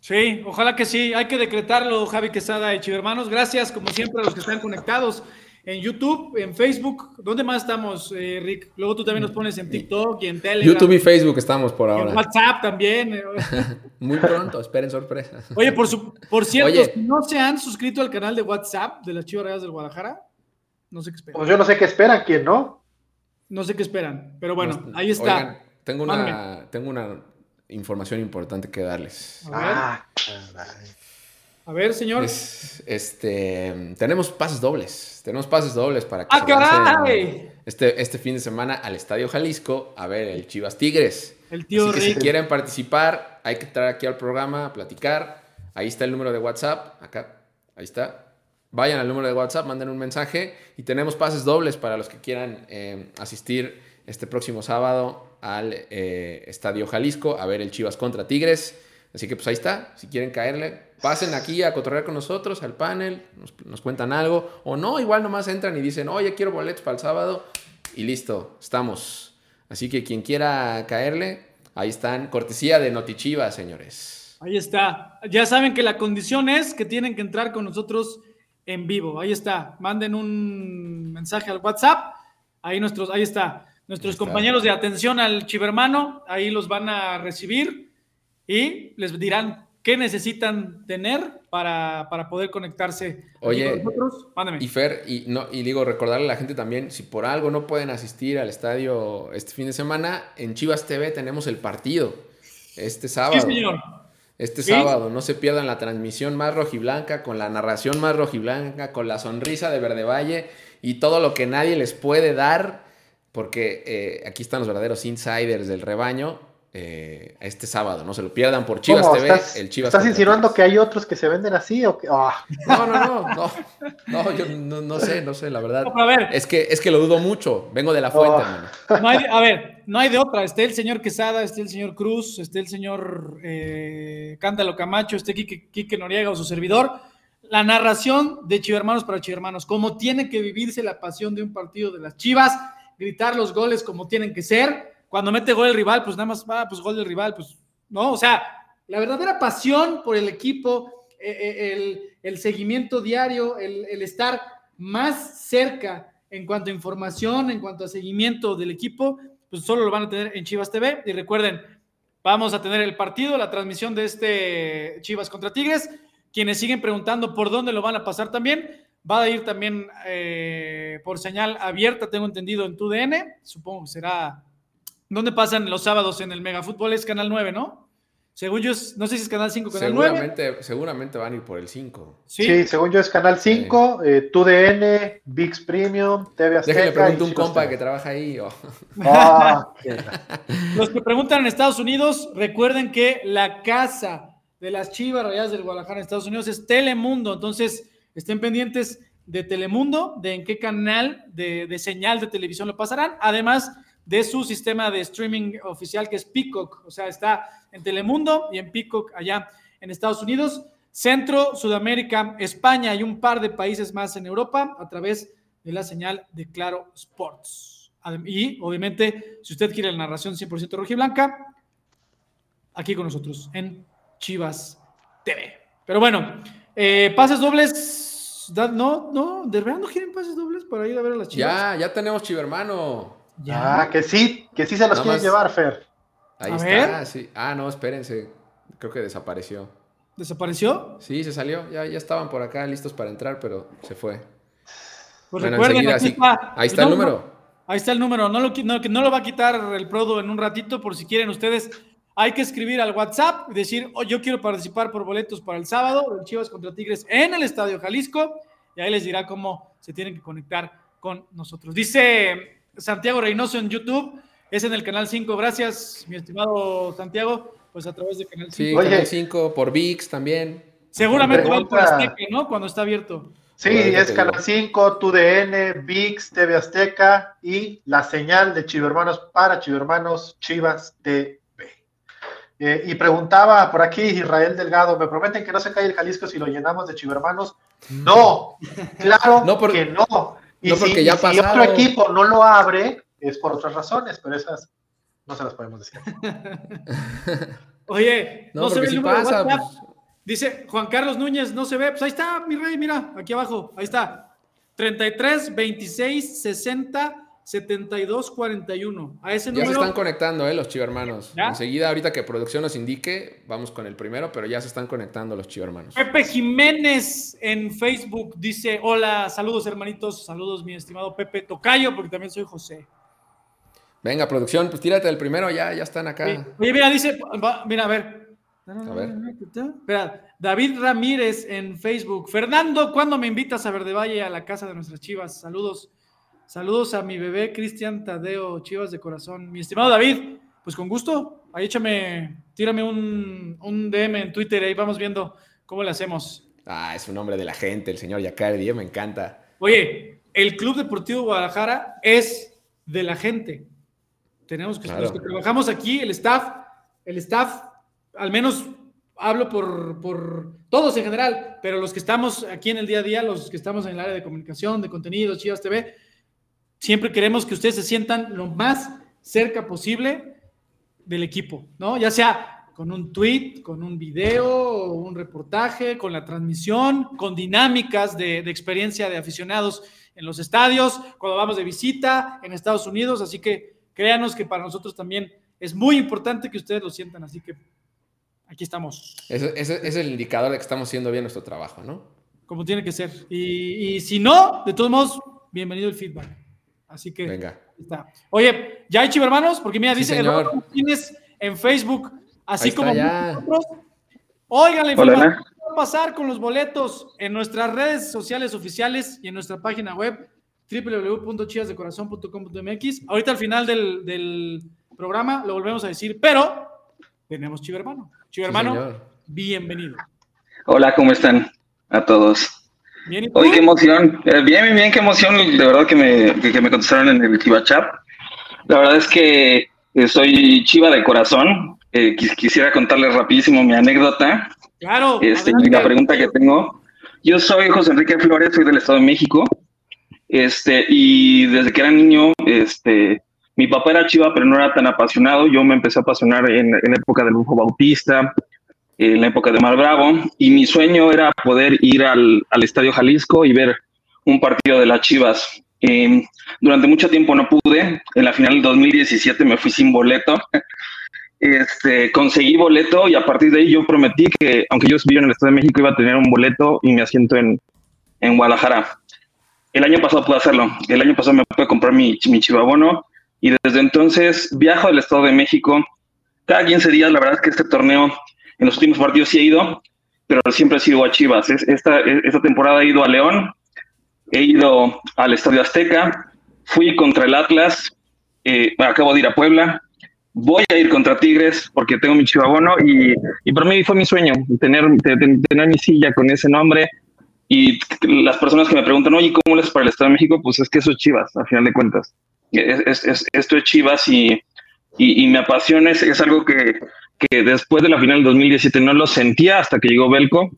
Sí, ojalá que sí. Hay que decretarlo, Javi Quesada y Chivermanos. Gracias, como siempre, a los que están conectados en YouTube, en Facebook. ¿Dónde más estamos, eh, Rick? Luego tú también nos pones en TikTok y en Telegram. YouTube y Facebook estamos por ahora. en WhatsApp también. Eh. Muy pronto, esperen sorpresas. Oye, por, por cierto, ¿no se han suscrito al canal de WhatsApp de las Chivas Reales del Guadalajara? No sé qué esperan. Pues yo no sé qué esperan, ¿quién no? No sé qué esperan, pero bueno, ahí está. tengo una, tengo una información importante que darles. Ah, a ver, señor. este, tenemos pases dobles. Tenemos pases dobles para que ¡Ah, este, este fin de semana al Estadio Jalisco a ver el Chivas Tigres. El tío Así que si quieren participar, hay que entrar aquí al programa a platicar. Ahí está el número de WhatsApp. Acá, ahí está. Vayan al número de WhatsApp, manden un mensaje y tenemos pases dobles para los que quieran eh, asistir este próximo sábado al eh, Estadio Jalisco a ver el Chivas contra Tigres. Así que pues ahí está, si quieren caerle, pasen aquí a cotorrear con nosotros al panel, nos, cuentan algo, o no, igual nomás entran y dicen, oye, quiero boletos para el sábado, y listo, estamos. Así que quien quiera caerle, ahí están, cortesía de Notichiva, señores. Ahí está. Ya saben que la condición es que tienen que entrar con nosotros en vivo. Ahí está. Manden un mensaje al WhatsApp. Ahí nuestros, ahí está. Nuestros compañeros de atención al chivermano, ahí los van a recibir y les dirán qué necesitan tener para, poder conectarse Oye, con nosotros. Y Fer, y, no, y digo, recordarle a la gente también, si por algo no pueden asistir al estadio este fin de semana, en Chivas TV tenemos el partido este sábado. Sí, señor. Este sábado, no se pierdan la transmisión más rojiblanca, con la narración más rojiblanca, con la sonrisa de Verde Valle y todo lo que nadie les puede dar, porque eh, aquí están los verdaderos insiders del rebaño. Eh, este sábado, no se lo pierdan por Chivas TV. ¿Estás, el Chivas ¿Estás insinuando que hay otros que se venden así? O que, ah. No, no, no, no, no, yo no, no sé, no sé, la verdad. A ver, Es que, es que lo dudo mucho. Vengo de la fuente, Oh. hermano. no hay, a ver, no hay de otra. Esté el señor Quesada, esté el señor Cruz, esté el señor eh, Cántalo Camacho, esté Quique, Quique Noriega o su servidor. La narración de Chivermanos para Chivermanos, cómo tiene que vivirse la pasión de un partido de las Chivas, gritar los goles como tienen que ser. Cuando mete gol el rival, pues nada más va, pues gol del rival, pues no. O sea, la verdadera pasión por el equipo, eh, eh, el, el seguimiento diario, el, el estar más cerca en cuanto a información, en cuanto a seguimiento del equipo, pues solo lo van a tener en Chivas TV. Y recuerden, vamos a tener el partido, la transmisión de este Chivas contra Tigres. Quienes siguen preguntando por dónde lo van a pasar también, va a ir también eh, por señal abierta, tengo entendido, en TUDN. Supongo que será. ¿Dónde pasan los sábados en el Mega Fútbol? Es Canal 9, ¿no? Según yo, es- no sé si es Canal 5 o Canal 9. Seguramente, seguramente van a ir por el 5. Sí. Sí, según yo es Canal 5, eh, TUDN, VIX Premium, TV Azteca. Déjenle pregunto un compa TV. que trabaja ahí. o- Ah, qué- Los que preguntan en Estados Unidos, recuerden que la casa de las Chivas Rayadas del Guadalajara en Estados Unidos es Telemundo. Entonces, estén pendientes de Telemundo, de en qué canal de, de señal de televisión lo pasarán, además de su sistema de streaming oficial que es Peacock. O sea, está en Telemundo y en Peacock allá en Estados Unidos. Centro, Sudamérica, España y un par de países más en Europa a través de la señal de Claro Sports. Y obviamente, si usted quiere la narración 100% rojiblanca, aquí con nosotros en Chivas TV. Pero bueno, eh, pases dobles. No, no, de verdad no quieren pases dobles para ir a ver a las Chivas. Ya, ya tenemos chivermano. Ya. Ah, que sí, que sí se los más- llevar, Fer. Ahí A está, ver. sí. Ah, no, espérense. Creo que desapareció. ¿Desapareció? Sí, se salió. Ya, ya estaban por acá listos para entrar, pero se fue. Pues Bueno, recuerden, aquí está. Ahí está No, el número. ahí está el número. No lo, no lo va a quitar el Prodo en un ratito, por si quieren ustedes. Hay que escribir al WhatsApp y decir, oh, yo quiero participar por boletos para el sábado, el Chivas contra Tigres en el Estadio Jalisco, y ahí les dirá cómo se tienen que conectar con nosotros. Dice Santiago Reynoso en YouTube, es en el canal 5. Gracias, mi estimado Santiago, pues a través de canal 5. Sí, Oye. Canal 5, por VIX también. Seguramente va por Azteca, ¿no? Cuando está abierto. Sí, es Canal digo. 5, TUDN, VIX, TV Azteca y la señal de Chivermanos para Chivermanos Chivas TV. Eh, y preguntaba por aquí Israel Delgado, ¿me prometen que no se cae el Jalisco si lo llenamos de Chivermanos? No, claro No, por- que no. Y no, si, porque ya y si pasado. otro equipo no lo abre, es por otras razones, pero esas no se las podemos decir. Oye, No, no, se ve el si número de pasa, WhatsApp. pues, Dice Juan Carlos Núñez, no se ve. Pues ahí está, mi rey, mira, aquí abajo. Ahí está. 33, 26, 60, 72, 41. A ese ya se número. están conectando, ¿eh? Los chivermanos. ¿Ya? Enseguida, ahorita que producción nos indique, vamos con el primero, pero ya se están conectando los chivermanos. Pepe Jiménez en Facebook dice: Hola, saludos hermanitos, saludos mi estimado Pepe Tocayo, porque también soy José. Venga, producción, pues tírate el primero, ya, ya están acá. Oye, oye, mira, dice, va- mira, a ver. A ver. Espera, David Ramírez en Facebook. Fernando, ¿cuándo me invitas a Verde Valle a la casa de nuestras chivas? Saludos. Saludos a mi bebé Cristian Tadeo, chivas de corazón. Mi estimado David, pues con gusto. Ahí échame, tírame un, un DM en Twitter, ahí vamos viendo cómo le hacemos. Ah, es un hombre de la gente, el señor Yacardi, eh, me encanta. Oye, el Club Deportivo Guadalajara es de la gente. Tenemos que, Claro. los que trabajamos aquí, el staff, el staff, al menos hablo por, por todos en general, pero los que estamos aquí en el día a día, los que estamos en el área de comunicación, de contenido, Chivas TV, siempre queremos que ustedes se sientan lo más cerca posible del equipo, ¿no? Ya sea con un tweet, con un video, un reportaje, con la transmisión, con dinámicas de, de experiencia de aficionados en los estadios, cuando vamos de visita en Estados Unidos, así que créanos que para nosotros también es muy importante que ustedes lo sientan, así que aquí estamos, Ese, ese es el indicador de que estamos haciendo bien nuestro trabajo, ¿no? como tiene que ser. Y, y si no, de todos modos, bienvenido el feedback. Así que Venga. ahí está. Oye, ¿ya hay chivermanos? Porque mira, Sí, dice señor. Eduardo Martínez en Facebook, así como ya. nosotros. Oigan, la información que va a pasar con los boletos en nuestras redes sociales oficiales y en nuestra página web www.chivasdecorazon.com.mx. Ahorita al final del, programa lo volvemos a decir, pero tenemos Chivo Hermano. Chivo Hermano, bienvenido. Hola, ¿cómo están a todos? Bien, Hoy qué emoción. Eh, bien, bien, qué emoción. De verdad que me, que, me contestaron en el Chiva Chat. La verdad es que eh, soy Chiva de corazón. Eh, quisiera contarles rapidísimo mi anécdota. Claro. Este, y la pregunta que tengo. Yo soy José Enrique Flores, soy del Estado de México. Este, y desde que era niño, este, mi papá era chiva, pero no era tan apasionado. Yo me empecé a apasionar en, en época del Bufo Bautista, en la época de Mar Bravo, y mi sueño era poder ir al, al Estadio Jalisco y ver un partido de las Chivas. Eh, durante mucho tiempo no pude. En la final del 2017 me fui sin boleto. Este, conseguí boleto y a partir de ahí yo prometí que, aunque yo estuviera en el Estado de México, iba a tener un boleto y mi asiento en, en Guadalajara. El año pasado pude hacerlo. El año pasado me pude comprar mi, mi chivabono y desde entonces viajo al Estado de México cada 15 días. La verdad es que este torneo, en los últimos partidos sí he ido, pero siempre he sido a Chivas. Esta, esta temporada he ido a León, he ido al Estadio Azteca, fui contra el Atlas, eh, acabo de ir a Puebla, voy a ir contra Tigres porque tengo mi chivabono y, y para mí fue mi sueño tener, tener mi silla con ese nombre y las personas que me preguntan, oye, ¿cómo les para el Estado de México? Pues es que eso es Chivas, al final de cuentas. Es, es, esto es Chivas y, y, me apasiona, es, algo que, que, después de la final del 2017 no lo sentía hasta que llegó Belco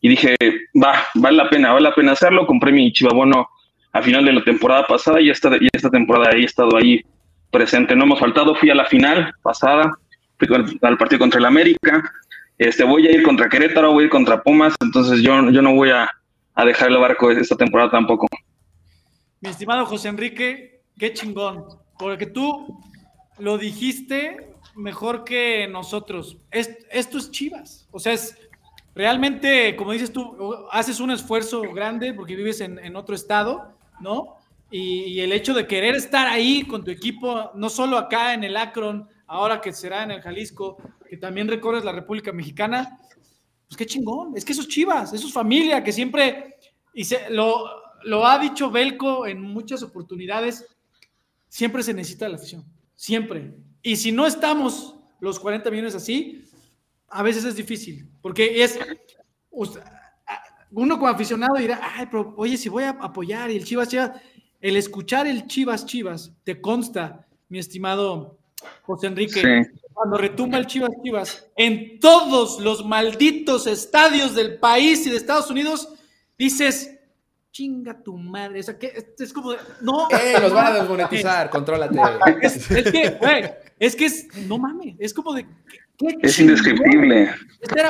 y dije, va, vale la pena, vale la pena hacerlo. Compré mi chivabono a final de la temporada pasada y esta, y esta temporada he estado ahí presente. No hemos faltado, fui a la final pasada, fui al partido contra el América. Este, voy a ir contra Querétaro, voy a ir contra Pumas, entonces yo, yo no voy a, a dejar el barco esta temporada tampoco. Mi estimado José Enrique, qué chingón, porque tú lo dijiste mejor que nosotros. esto es Chivas, o sea, es realmente, como dices tú, haces un esfuerzo grande porque vives en, otro estado, ¿no? Y, el hecho de querer estar ahí con tu equipo, no solo acá en el Akron, ahora que será en el Jalisco, que también recorres la República Mexicana, pues qué chingón, es que esos Chivas, esos familia que siempre, y se, lo, lo ha dicho Belco en muchas oportunidades, siempre se necesita la afición, siempre. Y si no estamos los 40 millones así, a veces es difícil, porque es, uno como aficionado dirá, ay, pero oye, si voy a apoyar y el Chivas Chivas, el escuchar el Chivas Chivas, te consta, mi estimado José Enrique, cuando retumba el Chivas Chivas, en todos los malditos estadios del país y de Estados Unidos, dices, chinga tu madre. O sea, que es como, no. ¡Eh, los van a desmonetizar! ¡Contrólate! Es, que, güey, es que es, no mames, es como de. es indescriptible.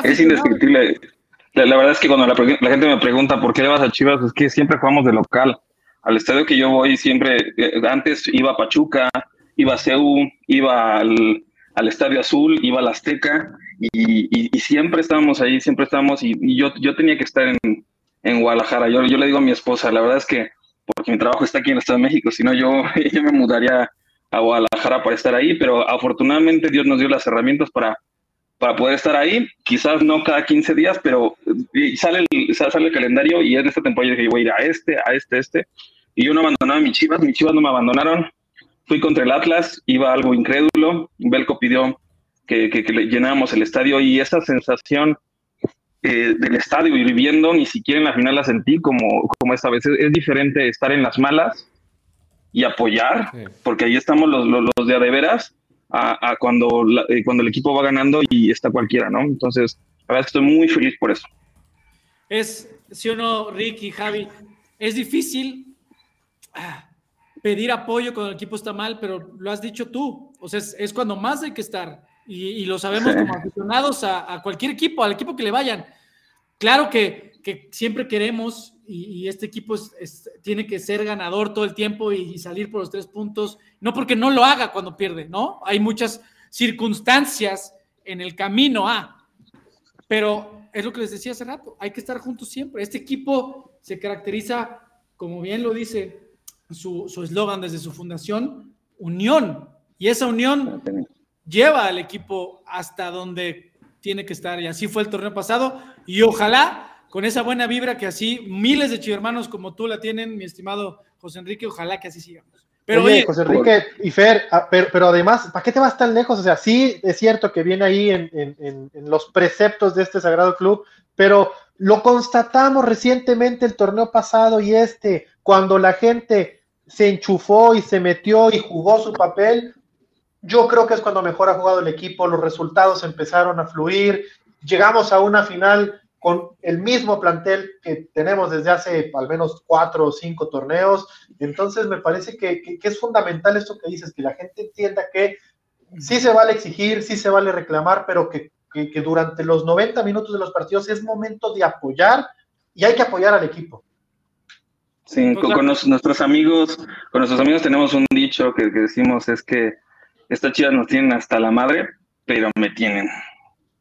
Es indescriptible. La, verdad es que cuando la, gente me pregunta por qué le vas a Chivas, es que siempre jugamos de local. Al estadio que yo voy, siempre, eh, antes iba a Pachuca, iba a CEU, iba al, al Estadio Azul, iba al Azteca y, y, siempre estábamos ahí, siempre estábamos y, yo, yo tenía que estar en, en Guadalajara. Yo, yo le digo a mi esposa, la verdad es que porque mi trabajo está aquí en el Estado de México, si no yo, yo me mudaría a Guadalajara para estar ahí, pero afortunadamente Dios nos dio las herramientas para, para poder estar ahí, quizás no cada 15 días, pero sale el, sale el calendario y en esta temporada yo dije, voy a ir a este, a este, este, y yo no abandonaba a mis chivas, mis chivas no me abandonaron, fui contra el Atlas, iba algo incrédulo, Belco pidió que, que, llenáramos el estadio y esa sensación eh, del estadio y viviendo, ni siquiera en la final la sentí como, como esta vez. Es, diferente estar en las malas y apoyar, porque ahí estamos los, los, de a de veras, a, cuando, eh, cuando el equipo va ganando y está cualquiera, ¿no? Entonces, la verdad es que estoy muy feliz por eso. Es, si o no, Rick y Javi, es difícil. Ah, pedir apoyo cuando el equipo está mal, pero lo has dicho tú. O sea, es, cuando más hay que estar. Y, lo sabemos como aficionados a, cualquier equipo, al equipo que le vayan. Claro que, que siempre queremos, y, este equipo tiene que ser ganador todo el tiempo y, salir por los tres puntos, no porque no lo haga cuando pierde, ¿no? Hay muchas circunstancias en el camino a, pero es lo que les decía hace rato, hay que estar juntos siempre. Este equipo se caracteriza, como bien lo dice su eslogan desde su fundación, unión. Y esa unión lleva al equipo hasta donde tiene que estar. Y así fue el torneo pasado. Y ojalá con esa buena vibra que así miles de chivermanos como tú la tienen, mi estimado José Enrique, ojalá que así sigamos. Pero oye, José Enrique y Fer, ah, pero, además, ¿para qué te vas tan lejos? O sea, sí es cierto que viene ahí en, en los preceptos de este sagrado club, pero lo constatamos recientemente el torneo pasado y este, cuando la gente se enchufó y se metió y jugó su papel, yo creo que es cuando mejor ha jugado el equipo, los resultados empezaron a fluir, llegamos a una final con el mismo plantel que tenemos desde hace al menos cuatro o cinco torneos. Entonces me parece que, es fundamental esto que dices, que la gente entienda que sí se vale exigir, sí se vale reclamar, pero que, durante los 90 minutos de los partidos es momento de apoyar y hay que apoyar al equipo. Sí, con, nuestros amigos, con nuestros amigos tenemos un dicho que, que decimos es que estas chivas nos tienen hasta la madre, pero me tienen,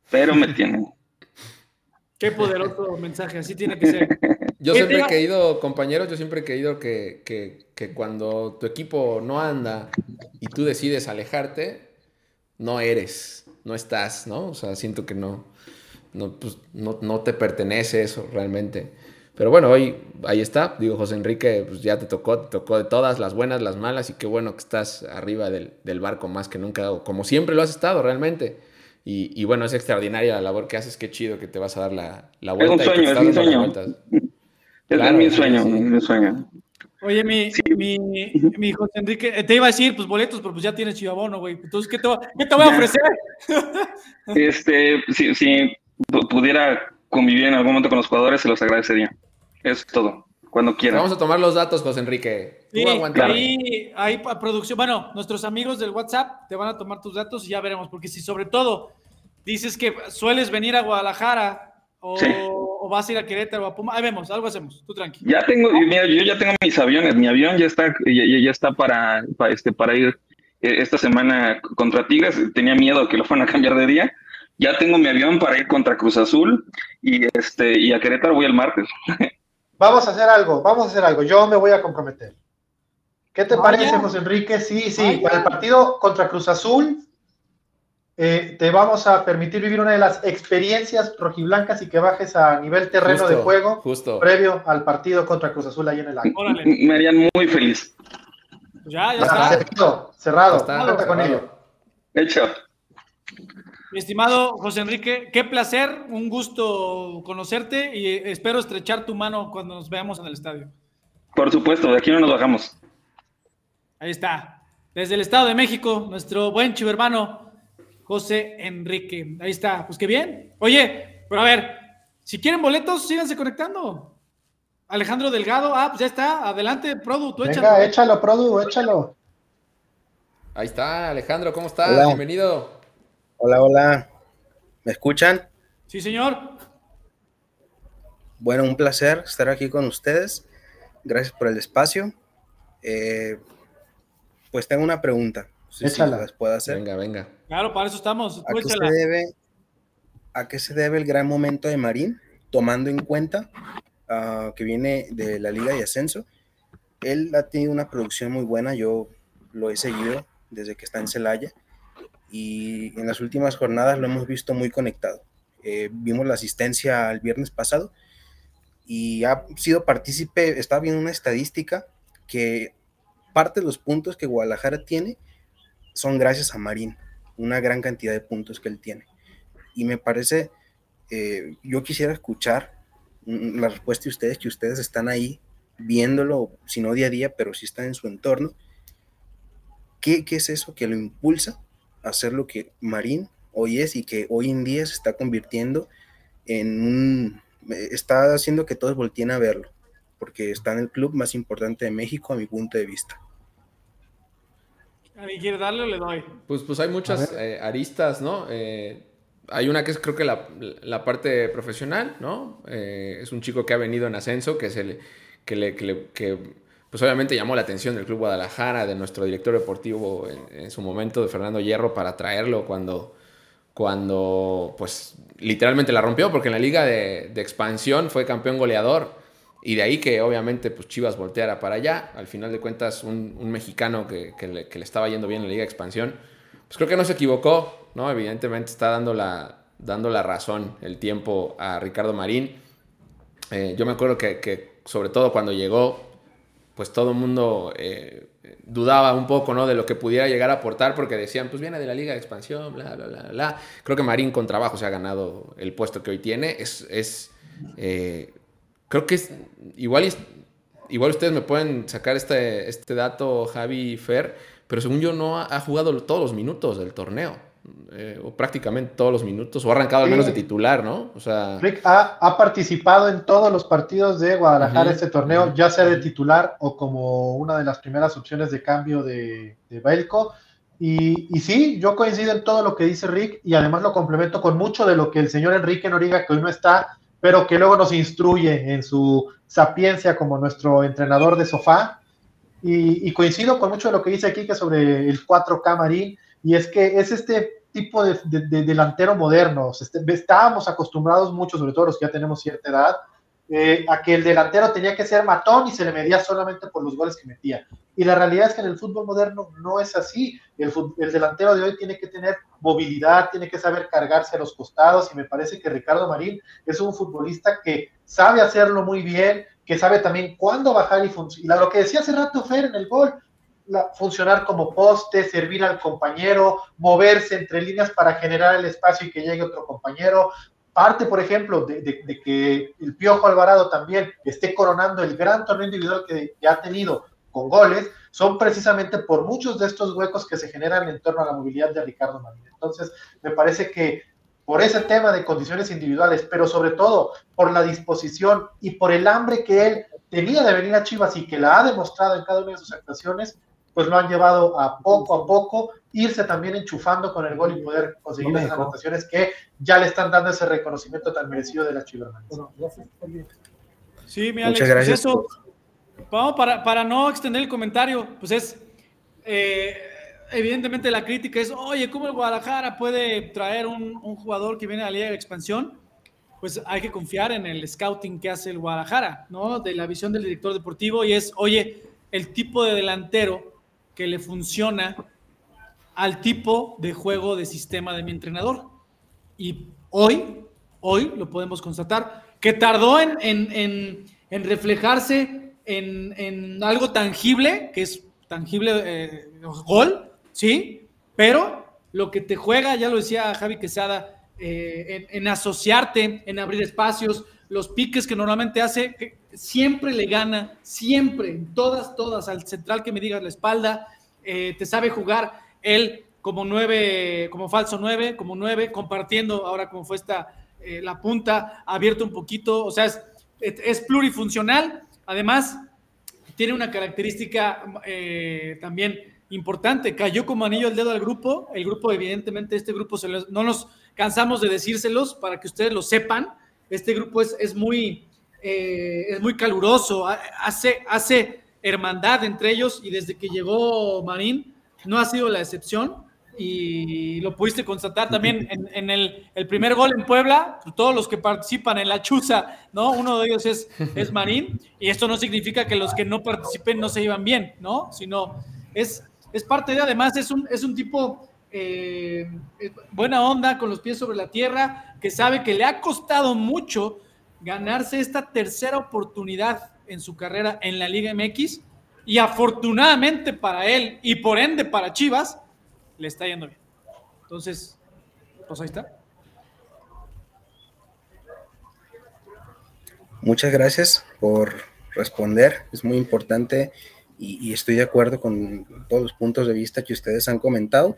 pero me tienen. Qué poderoso mensaje, así tiene que ser. Yo siempre he creído, compañeros, yo siempre he creído que, que, cuando tu equipo no anda y tú decides alejarte, no eres, no estás, ¿no? O sea, siento que no, no, pues, no, no te pertenece eso realmente. Pero bueno, hoy ahí está. Digo, José Enrique, pues ya te tocó, te tocó de todas, las buenas, las malas, y qué bueno que estás arriba del, del barco más que nunca, como siempre lo has estado realmente. Y, bueno, es extraordinaria la labor que haces, qué chido que te vas a dar la, la vuelta. Es un sueño, es mi sueño. Es mi sueño, mi sueño. Oye, mi, mi, mi, José Enrique, eh, te iba a decir, pues boletos, pero pues ya tienes chivabono, güey. Entonces, ¿qué te, ¿qué te voy a ofrecer? Este, si, si pudiera convivir en algún momento con los jugadores, se los agradecería. Es todo, cuando quieran. Vamos a tomar los datos, José Enrique. Sí, ahí, ahí producción, bueno, nuestros amigos del WhatsApp te van a tomar tus datos y ya veremos, porque si sobre todo dices que sueles venir a Guadalajara o, vas a ir a Querétaro o a Puma, ahí vemos, algo hacemos, tú tranquilo. Ya tengo, mira, yo ya tengo mis aviones, mi avión ya está, ya, está para, para, este, para ir eh, esta semana contra Tigres, tenía miedo que lo fueran a cambiar de día, ya tengo mi avión para ir contra Cruz Azul y, este, y a Querétaro voy el martes. Vamos a hacer algo, vamos a hacer algo, yo me voy a comprometer. ¿Qué te parece, José Enrique? Sí, sí, para el partido contra Cruz Azul, eh, te vamos a permitir vivir una de las experiencias rojiblancas y que bajes a nivel terreno de juego justo. previo al partido contra Cruz Azul ahí en el año. Me harían muy feliz. Ya, ya está. Cerrado, cerrado. Está, con ello. Hecho. Mi estimado José Enrique, qué placer, un gusto conocerte y espero estrechar tu mano cuando nos veamos en el estadio. Por supuesto, de aquí no nos bajamos. Ahí está. Desde el Estado de México, nuestro buen chivo hermano José Enrique. Ahí está, pues qué bien. Oye, pero a ver, si quieren boletos, síganse conectando. Alejandro Delgado, ah, pues ya está, adelante, Produ, tú échalo. Venga, échalo, Produ, échalo. Ahí está, Alejandro, ¿cómo estás? Bienvenido. Hola, hola. ¿Me escuchan? Sí, señor. Bueno, un placer estar aquí con ustedes. Gracias por el espacio. Eh, pues tengo una pregunta. Sí, sí, las puedo hacer. Venga, venga. Claro, para eso estamos. ¿A qué, se debe, ¿A qué se debe el gran momento de Marín, tomando en cuenta uh, que viene de la Liga de Ascenso? Él ha tenido una producción muy buena, yo lo he seguido desde que está en Celaya y en las últimas jornadas lo hemos visto muy conectado. Eh, vimos la asistencia el viernes pasado y ha sido partícipe, estaba viendo una estadística que parte de los puntos que Guadalajara tiene son gracias a Marín, una gran cantidad de puntos que él tiene. Y me parece, eh, yo quisiera escuchar la respuesta de ustedes, que ustedes están ahí viéndolo, si no día a día, pero si están en su entorno. ¿Qué, ¿Qué, es eso que lo impulsa hacer lo que Marín hoy es y que hoy en día se está convirtiendo en un... está haciendo que todos volteen a verlo, porque está en el club más importante de México a mi punto de vista. ¿A mí quiere darle o le doy? Pues, pues hay muchas eh, aristas, ¿no? Eh, hay una que es creo que la, parte profesional, ¿no? Eh, es un chico que ha venido en ascenso, que, se que, le, que, pues obviamente llamó la atención del Club Guadalajara, de nuestro director deportivo en, su momento, de Fernando Hierro, para traerlo cuando, cuando pues literalmente la rompió, porque en la liga de, expansión fue campeón goleador y de ahí que obviamente pues Chivas volteara para allá. Al final de cuentas, un, mexicano que, le, estaba yendo bien en la Liga de Expansión, pues creo que no se equivocó, ¿no? Evidentemente está dando la, dando la razón el tiempo a Ricardo Marín. Eh, yo me acuerdo que, sobre todo cuando llegó, pues todo el mundo eh, dudaba un poco, ¿no? De lo que pudiera llegar a aportar, porque decían, pues viene de la Liga de Expansión, bla, bla, bla, bla. Creo que Marín con trabajo se ha ganado el puesto que hoy tiene. Es, es eh, creo que es, igual, igual ustedes me pueden sacar este, este dato, Javi Fer, pero según yo no ha jugado todos los minutos del torneo. Eh, o prácticamente todos los minutos, o ha arrancado al menos de titular, ¿no? O sea... Rick ha, participado en todos los partidos de Guadalajara este torneo, ya sea de titular o como una de las primeras opciones de cambio de, de Belco. Y, y, sí, yo coincido en todo lo que dice Rick y además lo complemento con mucho de lo que el señor Enrique Noriga, que hoy no está, pero que luego nos instruye en su sapiencia como nuestro entrenador de sofá. Y, y coincido con mucho de lo que dice aquí que sobre el 4K Marín, y es que es este tipo de, delantero moderno. Este, estábamos acostumbrados mucho, sobre todo los que ya tenemos cierta edad, eh, a que el delantero tenía que ser matón y se le medía solamente por los goles que metía. Y la realidad es que en el fútbol moderno no es así. El, el, delantero de hoy tiene que tener movilidad, tiene que saber cargarse a los costados y me parece que Ricardo Marín es un futbolista que sabe hacerlo muy bien, que sabe también cuándo bajar y funcionar. Lo que decía hace rato Fer en el gol, funcionar como poste, servir al compañero, moverse entre líneas para generar el espacio y que llegue otro compañero. Parte, por ejemplo, de, que el Piojo Alvarado también esté coronando el gran torneo individual que, ha tenido con goles, son precisamente por muchos de estos huecos que se generan en torno a la movilidad de Ricardo Marín. Entonces, me parece que por ese tema de condiciones individuales, pero sobre todo por la disposición y por el hambre que él tenía de venir a Chivas y que la ha demostrado en cada una de sus actuaciones, pues lo han llevado a poco a poco irse también enchufando con el gol y poder conseguir esas anotaciones que ya le están dando ese reconocimiento tan merecido de la Chivas. Sí, mi Alex, Muchas gracias. Pues eso, vamos, para, para no extender el comentario, pues es, eh, evidentemente la crítica es, oye, ¿cómo el Guadalajara puede traer un, un jugador que viene a la Liga de Expansión? Pues hay que confiar en el scouting que hace el Guadalajara, ¿no? De la visión del director deportivo y es, oye, el tipo de delantero que le funciona al tipo de juego de sistema de mi entrenador. Y hoy, hoy lo podemos constatar, que tardó en, en, en, reflejarse en, algo tangible, que es tangible eh, gol, ¿sí? Pero lo que te juega, ya lo decía Javi Quesada, eh, en, asociarte, en abrir espacios, los piques que normalmente hace, siempre le gana, siempre, todas, todas, al central que me digas la espalda, eh, te sabe jugar él como nueve, como falso nueve, como nueve, compartiendo ahora como fue esta, eh, la punta, abierto un poquito, o sea, es, plurifuncional, además tiene una característica eh, también importante, cayó como anillo al dedo al grupo, el grupo evidentemente, este grupo se no nos cansamos de decírselos para que ustedes lo sepan, este grupo es, es muy, es muy caluroso, hace, hace hermandad entre ellos y desde que llegó Marín no ha sido la excepción y lo pudiste constatar también en, el, primer gol en Puebla, todos los que participan en la chuza, ¿no? Uno de ellos es, es Marín y esto no significa que los que no participen no se llevan bien, ¿no? Sino es, es parte de, además es un, es un tipo eh, buena onda, con los pies sobre la tierra, que sabe que le ha costado mucho ganarse esta tercera oportunidad en su carrera en la Liga MX y afortunadamente para él y por ende para Chivas, le está yendo bien. Entonces, pues ahí está. Muchas gracias por responder, es muy importante y, estoy de acuerdo con todos los puntos de vista que ustedes han comentado.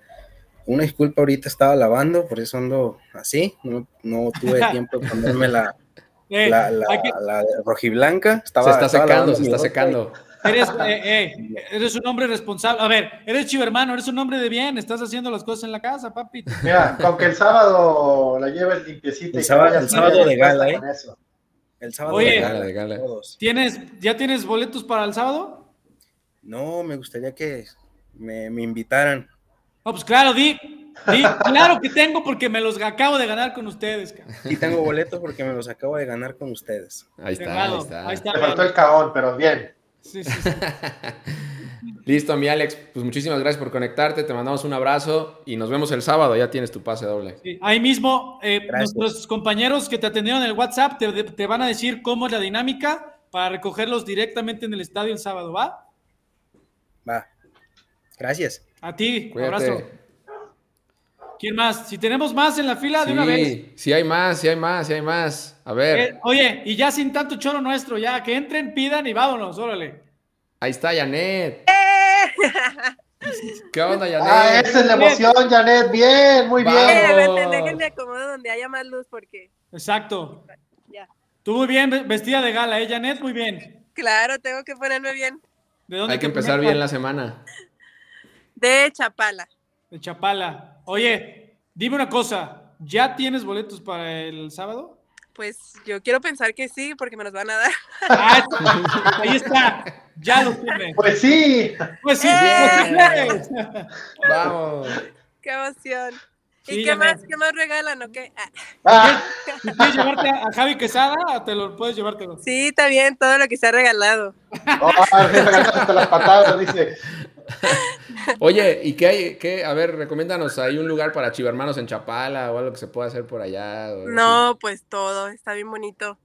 Una disculpa, ahorita estaba lavando, por eso ando así, no, no tuve tiempo de ponerme la, eh, la, la, rojiblanca estaba, se está secando, se está secando. Eres, eh, eh, eres un hombre responsable. A ver, eres chivo hermano, eres un hombre de bien, estás haciendo las cosas en la casa, papi. Mira, aunque el sábado la lleves limpiecita. El, sábado, el sábado de gala, ¿eh? El sábado de gala, de gala. ¿tienes, ¿Ya tienes boletos para el sábado? No, me gustaría que me, me invitaran. No, pues claro, di, Sí, claro que tengo porque me los acabo de ganar con ustedes. Y tengo boletos porque me los acabo de ganar con ustedes. Ahí está, ahí está. faltó el caón, pero bien. Sí, sí, Listo, mi Alex. Pues muchísimas gracias por conectarte. Te mandamos un abrazo y nos vemos el sábado. Ya tienes tu pase doble. Sí, ahí mismo, eh, nuestros compañeros que te atendieron en el WhatsApp te, te, van a decir cómo es la dinámica para recogerlos directamente en el estadio el sábado, ¿va? Va. Gracias. A ti, abrazo. ¿Quién más? Si tenemos más en la fila, de una vez. Sí, hay más, sí hay más, sí hay más. A ver. Eh, oye, y ya sin tanto choro nuestro, ya que entren, pidan y vámonos, órale. Ahí está Janet. ¡Eh! ¿Qué onda, Janet? Ah, esa es la emoción, Janet. Bien, muy bien. Déjenme acomodo donde haya más luz porque. Exacto. Ya. Tú muy bien vestida de gala, ¿eh, Janet? Muy bien. Claro, tengo que ponerme bien. ¿De dónde Hay que empezar bien la semana. De Chapala. De Chapala. Oye, dime una cosa. ¿Ya tienes boletos para el sábado? Pues yo quiero pensar que sí, porque me los van a dar. Ah, ahí está, ya lo tiene. Pues sí. Pues sí, ¡Eh! Vamos. Qué emoción. ¿Y qué más, qué más regalan o qué? Ah. ¿Quieres llevarte a, Javi Quesada o te lo puedes llevártelo? Sí, está bien, todo lo que se ha regalado. Oh, hasta las patadas, dice. Oye, ¿y qué hay? Qué? A ver, recomiéndanos, ¿hay un lugar para chivermanos en Chapala o algo que se pueda hacer por allá? No, pues todo, está bien bonito.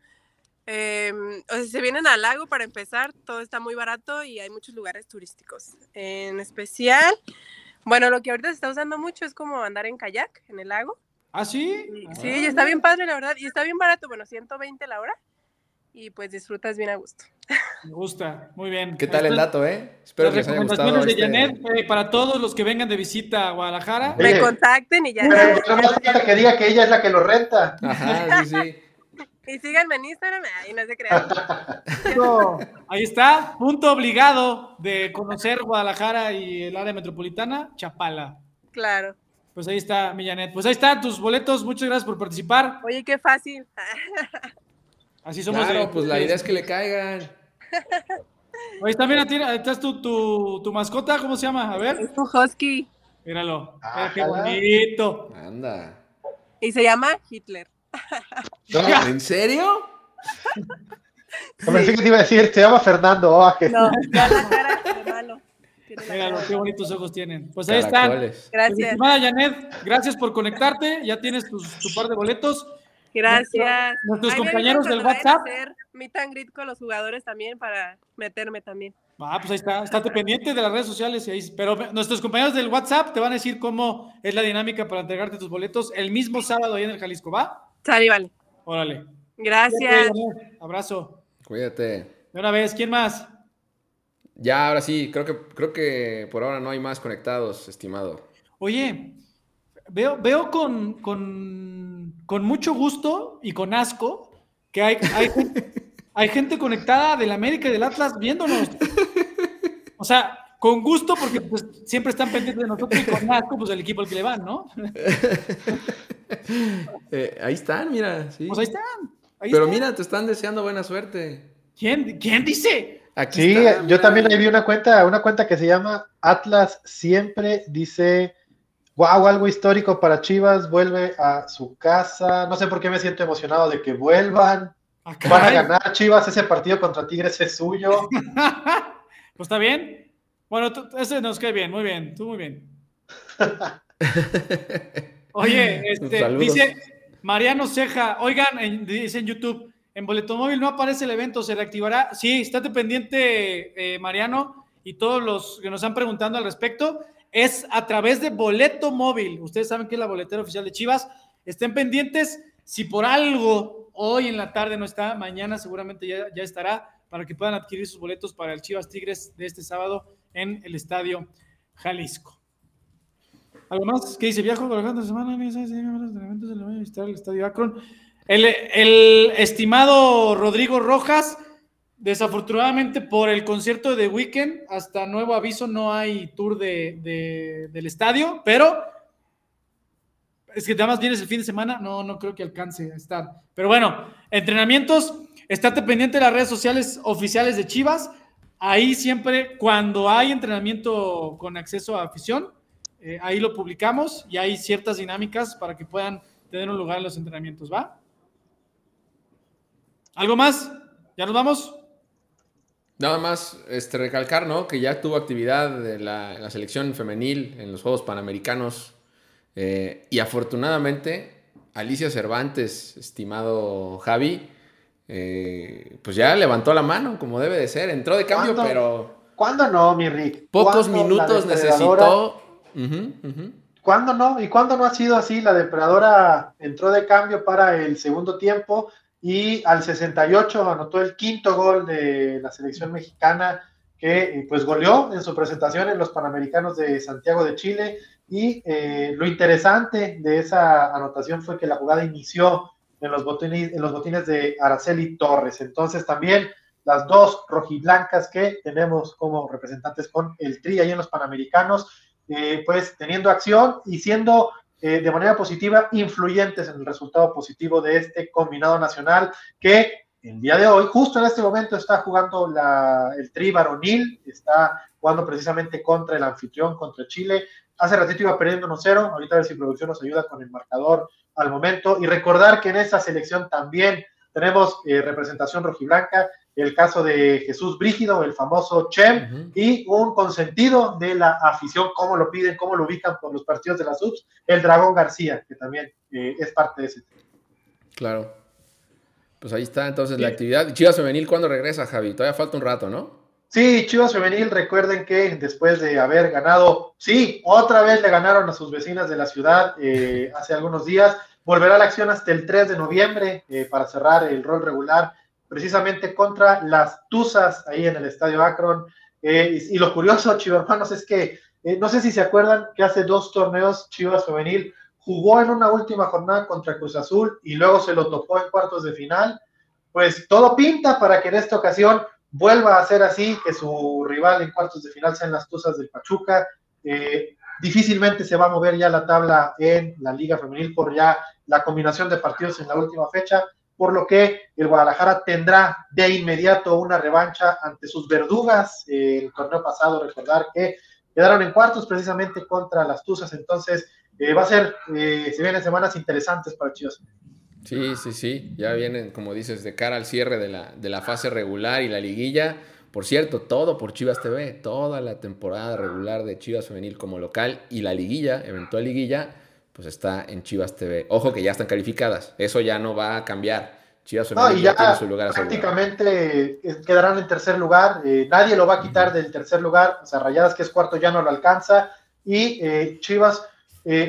Em, o sea, se vienen al lago para empezar, todo está muy barato y hay muchos lugares turísticos. En especial, bueno, lo que ahorita se está usando mucho es como andar en kayak en el lago. ¿Ah, sí? Sí, y está bien padre, la verdad, y está bien barato, bueno, 120 la hora y pues disfrutas bien a gusto. Me gusta, muy bien. ¿Qué tal el dato, eh? Espero que les haya gustado. de este Janet eh, para todos los que vengan de visita a Guadalajara. Me contacten y ya. Pero no que diga que ella es la que lo renta. Ajá, sí, sí. Y síganme en Instagram y no se crean. Ahí está, punto obligado de conocer Guadalajara y el área metropolitana, Chapala. Claro. Pues ahí está, Millanet. Pues ahí están tus boletos. Muchas gracias por participar. Oye, qué fácil. Así somos. Claro, pues la idea es que le caigan. Oye, también a ti, estás tu, tu, tu, mascota, ¿cómo se llama? A ver. Es un husky. Míralo. qué bonito. Anda. Y se llama Hitler. ¿En serio? No Pensé que te iba a decir, se llama Fernando. Oh, que... No, ya la cara de malo. Míralo, qué bonitos ojos tienen. Pues ahí están. Gracias. Estimada Janet, gracias por conectarte. Ya tienes tu, tu par de boletos. Gracias. Nuestros compañeros del WhatsApp. Hacer meet and greet con los jugadores también para meterme también. Ah, pues ahí está. Estate pendiente de las redes sociales. Pero nuestros compañeros del WhatsApp te van a decir cómo es la dinámica para entregarte tus boletos el mismo sábado ahí en el Jalisco. ¿Va? Sale, vale. Órale. Gracias. Abrazo. Cuídate. De una vez, ¿quién más? Ya, ahora sí, creo que, creo que por ahora no hay más conectados, estimado. Oye, veo, veo con, con, con mucho gusto y con asco que hay, hay, hay gente conectada del América y del Atlas viéndonos. O sea, con gusto porque pues, siempre están pendientes de nosotros y con asco, pues el equipo al que le van, ¿no? Eh, ahí están, mira. Sí. Pues ahí están. Pero mira, te están deseando buena suerte. ¿Quién, ¿quién dice? Aquí sí, yo también ahí vi una cuenta, una cuenta que se llama Atlas Siempre, dice wow, algo histórico para Chivas, vuelve a su casa. No sé por qué me siento emocionado de que vuelvan. Ah, Van a ganar Chivas, ese partido contra Tigres es suyo. pues está bien. Bueno, ese nos cae bien, muy bien, tú muy bien. Oye, este, dice Mariano Ceja, oigan, dice en YouTube, en Boleto Móvil no aparece el evento, ¿se reactivará? Sí, estate pendiente, eh, Mariano, y todos los que nos han preguntando al respecto es a través de boleto móvil. Ustedes saben que es la boletera oficial de Chivas. Estén pendientes. Si por algo hoy en la tarde no está, mañana seguramente ya, ya estará para que puedan adquirir sus boletos para el Chivas Tigres de este sábado en el Estadio Jalisco. ¿Algo más? ¿Qué dice? Viajo trabajando semana, visitar el Estadio Akron. El, el estimado Rodrigo Rojas Desafortunadamente, por el concierto de Weekend, hasta nuevo aviso, no hay tour de, del estadio, pero es que además vienes el fin de semana, no, no creo que alcance a estar. Pero bueno, entrenamientos, estate pendiente de las redes sociales oficiales de Chivas. Ahí siempre, cuando hay entrenamiento con acceso a afición, eh, ahí lo publicamos y hay ciertas dinámicas para que puedan tener un lugar en los entrenamientos, ¿va? ¿Algo más? ¿Ya nos vamos? Nada más este, recalcar, ¿no? Que ya tuvo actividad de la, la selección femenil en los Juegos Panamericanos. Eh, y afortunadamente, Alicia Cervantes, estimado Javi, eh, pues ya levantó la mano, como debe de ser. Entró de cambio, pero. ¿Cuándo no, mi Rick? Pocos minutos necesitó. ¿Cuándo no? ¿Y cuándo no ha sido así? La depredadora entró de cambio para el segundo tiempo y al 68 anotó el quinto gol de la selección mexicana que eh, pues goleó en su presentación en los Panamericanos de Santiago de Chile y eh, lo interesante de esa anotación fue que la jugada inició en los botines, en los botines de Araceli Torres. Entonces también las dos rojiblancas que tenemos como representantes con el TRI ahí en los Panamericanos, eh, pues teniendo acción y siendo eh, de manera positiva influyentes en el resultado positivo de este combinado nacional que el día de hoy, justo en este momento, está jugando la, el Tri varonil, está jugando precisamente contra el anfitrión, contra Chile. Hace ratito iba perdiendo 1-0, ahorita a ver si producción nos ayuda con el marcador al momento. Y recordar que en esa selección también tenemos eh, representación rojiblanca, el caso de Jesús Brígido, el famoso Chem, y un consentido de la afición, cómo lo piden, cómo lo ubican por los partidos de las subs, el Dragón García, que también eh, es parte de ese. Claro. Pues ahí está entonces la actividad. Chivas Femenil, ¿cuándo regresa, Javi? Todavía falta un rato, ¿no? Sí, Chivas Femenil, recuerden que después de haber ganado, sí, otra vez le ganaron a sus vecinas de la ciudad eh, hace algunos días, volverá a la acción hasta el 3 de noviembre eh, para cerrar el rol regular precisamente contra las Tuzas ahí en el Estadio Akron. Eh, y, lo curioso, Chivas hermanos, es que eh, no sé si se acuerdan que hace dos torneos Chivas Femenil jugó en una última jornada contra Cruz Azul y luego se lo topó en cuartos de final. Pues todo pinta para que en esta ocasión vuelva a ser así, que su rival en cuartos de final sean las Tuzas del Pachuca. Eh, difícilmente se va a mover ya la tabla en la Liga Femenil por ya la combinación de partidos en la última fecha por lo que el Guadalajara tendrá de inmediato una revancha ante sus verdugas. el torneo pasado, recordar que quedaron en cuartos precisamente contra las Tuzas, entonces eh, va a ser, eh, se vienen semanas interesantes para Chivas. Sí, sí, sí, ya vienen, como dices, de cara al cierre de la, de la fase regular y la liguilla. Por cierto, todo por Chivas TV, toda la temporada regular de Chivas Femenil como local y la liguilla, eventual liguilla, pues está en Chivas TV. Ojo que ya están calificadas, eso ya no va a cambiar. Chivas no, y ya, tiene su lugar prácticamente eh, quedarán en tercer lugar, eh, nadie lo va a quitar del tercer lugar, o sea, Rayadas que es cuarto ya no lo alcanza y eh, Chivas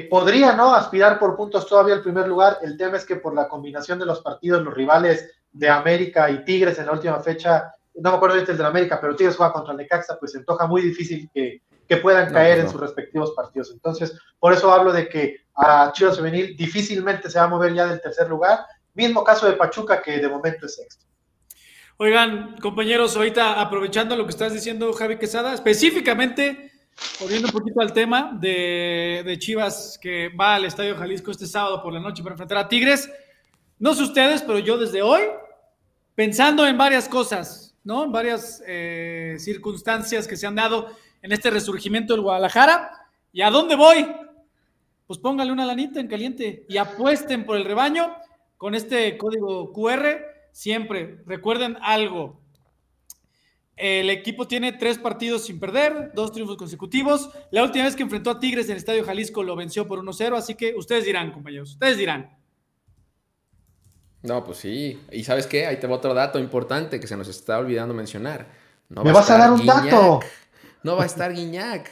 podría no aspirar por puntos todavía al primer lugar, el tema es que por la combinación de los partidos, los rivales de América y Tigres en la última fecha, no me acuerdo el de América, pero Tigres juega contra el Necaxa, pues se antoja muy difícil que, que puedan caer pues en sus respectivos partidos. Entonces, por eso hablo de que a Chivas Femenil difícilmente se va a mover ya del tercer lugar. Mismo caso de Pachuca, que de momento es sexto. Oigan, compañeros, ahorita aprovechando lo que estás diciendo, Javi Quesada, específicamente, volviendo un poquito al tema de, Chivas que va al Estadio Jalisco este sábado por la noche para enfrentar a Tigres. No sé ustedes, pero yo desde hoy, pensando en varias cosas, ¿no? En varias eh, circunstancias que se han dado en este resurgimiento del Guadalajara. ¿Y a dónde voy? Pues póngale una lanita en caliente y apuesten por el rebaño con este código QR. Siempre recuerden algo. El equipo tiene tres partidos sin perder, dos triunfos consecutivos. La última vez que enfrentó a Tigres en el Estadio Jalisco lo venció por 1-0, así que ustedes dirán, compañeros, ustedes dirán. No, pues sí. Y sabes qué, ahí te va otro dato importante que se nos está olvidando mencionar. ¿Me vas a dar un dato? no va a estar Guiñac.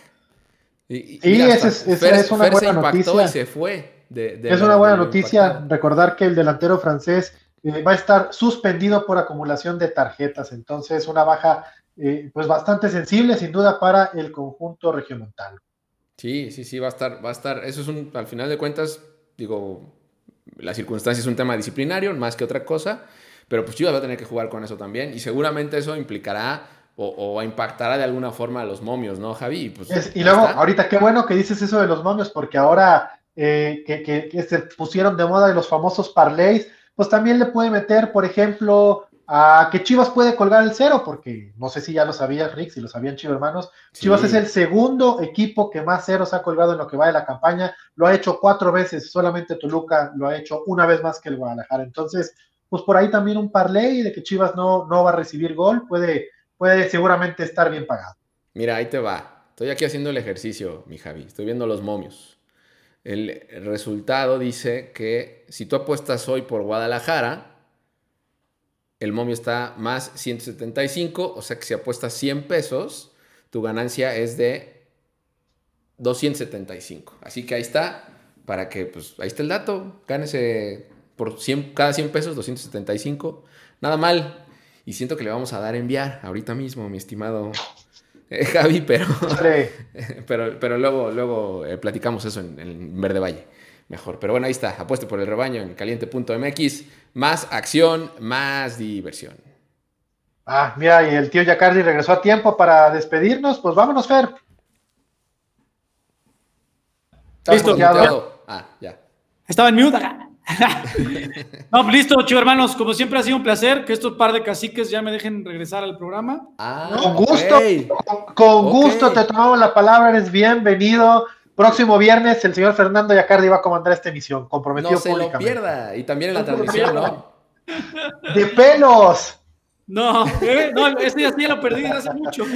Y, esa es, una buena noticia. Y se fue. es una buena noticia recordar que el delantero francés eh, va a estar suspendido por acumulación de tarjetas. Entonces, una baja eh, pues bastante sensible, sin duda, para el conjunto regiomontano. Sí, sí, sí, va a estar, va a estar. Eso es un, al final de cuentas, digo, la circunstancia es un tema disciplinario, más que otra cosa. Pero pues Chivas va a tener que jugar con eso también. Y seguramente eso implicará o, impactará de alguna forma a los momios, ¿no, Javi? Pues, y luego, ahorita qué bueno que dices eso de los momios, porque ahora eh, que, se pusieron de moda los famosos parlays, pues también le puede meter, por ejemplo, a que Chivas puede colgar el cero, porque no sé si ya lo sabías, Rick, si lo sabían Chivas hermanos. Chivas es el segundo equipo que más ceros ha colgado en lo que va de la campaña. Lo ha hecho cuatro veces, solamente Toluca lo ha hecho una vez más que el Guadalajara. Entonces, pues por ahí también un parlay de que Chivas no, no va a recibir gol, puede puede seguramente estar bien pagado. Mira, ahí te va. Estoy aquí haciendo el ejercicio, mi Javi. Estoy viendo los momios. El resultado dice que si tú apuestas hoy por Guadalajara, el momio está más 175, o sea que si apuestas 100 pesos, tu ganancia es de 275. Así que ahí está, para que, pues, ahí está el dato. Gánese por 100, cada 100 pesos, 275. Nada mal. Y siento que le vamos a dar a enviar ahorita mismo, mi estimado eh, Javi, pero, pero, pero luego, luego eh, platicamos eso en, en, Verde Valle. Mejor. Pero bueno, ahí está. Apueste por el rebaño en caliente.mx. Más acción, más diversión. Ah, mira, y el tío Yacardi regresó a tiempo para despedirnos. Pues vámonos, Fer. Listo. Ah, ya. Estaba en mute. no, pues listo, chivo hermanos. Como siempre ha sido un placer que estos par de caciques ya me dejen regresar al programa. Ah, con gusto, con, con gusto te tomamos la palabra, eres bienvenido. Próximo viernes el señor Fernando Yacardi va a comandar esta emisión, comprometido no se lo pierda. Y también en la transmisión, ¿no? ¡De pelos! No, ¿eh? no, ese ya, ya lo perdí hace mucho.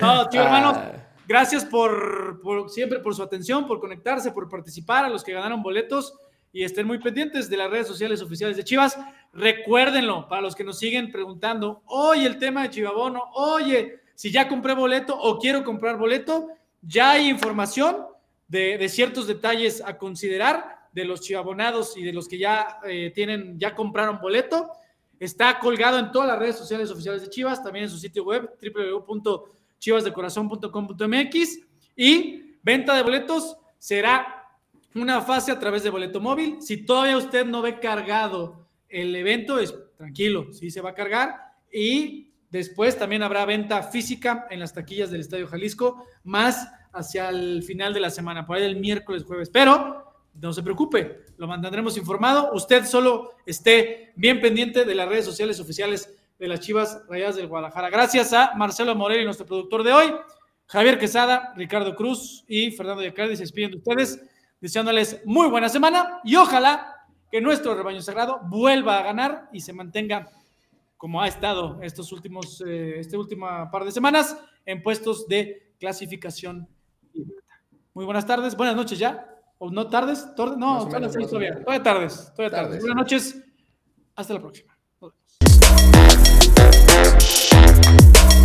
No, tío hermanos, ah. Gracias por, siempre por su atención, por conectarse, por participar, a los que ganaron boletos y estén muy pendientes de las redes sociales oficiales de Chivas. Recuérdenlo, para los que nos siguen preguntando, oye, el tema de Chivabono, oye, si ya compré boleto o quiero comprar boleto, ya hay información de, de ciertos detalles a considerar de los chivabonados y de los que ya eh, tienen, ya compraron boleto. Está colgado en todas las redes sociales oficiales de Chivas, también en su sitio web www.chivasdecorazon.com.mx y venta de boletos será una fase a través de boleto móvil. Si todavía usted no ve cargado el evento, es tranquilo, sí se va a cargar y después también habrá venta física en las taquillas del Estadio Jalisco, más hacia el final de la semana, por ahí el miércoles, jueves. Pero no se preocupe, lo mantendremos informado. Usted solo esté bien pendiente de las redes sociales oficiales de las Chivas Rayadas del Guadalajara. Gracias a Marcelo Morelli, nuestro productor de hoy, Javier Quesada, Ricardo Cruz y Fernando Yacardi se despiden de ustedes, deseándoles muy buena semana y ojalá que nuestro rebaño sagrado vuelva a ganar y se mantenga como ha estado estos últimos, eh, este último par de semanas en puestos de clasificación. Muy buenas tardes, buenas noches ya o no tardes, no, todavía, todavía tardes, todavía tardes. Buenas noches, hasta la próxima. Shit.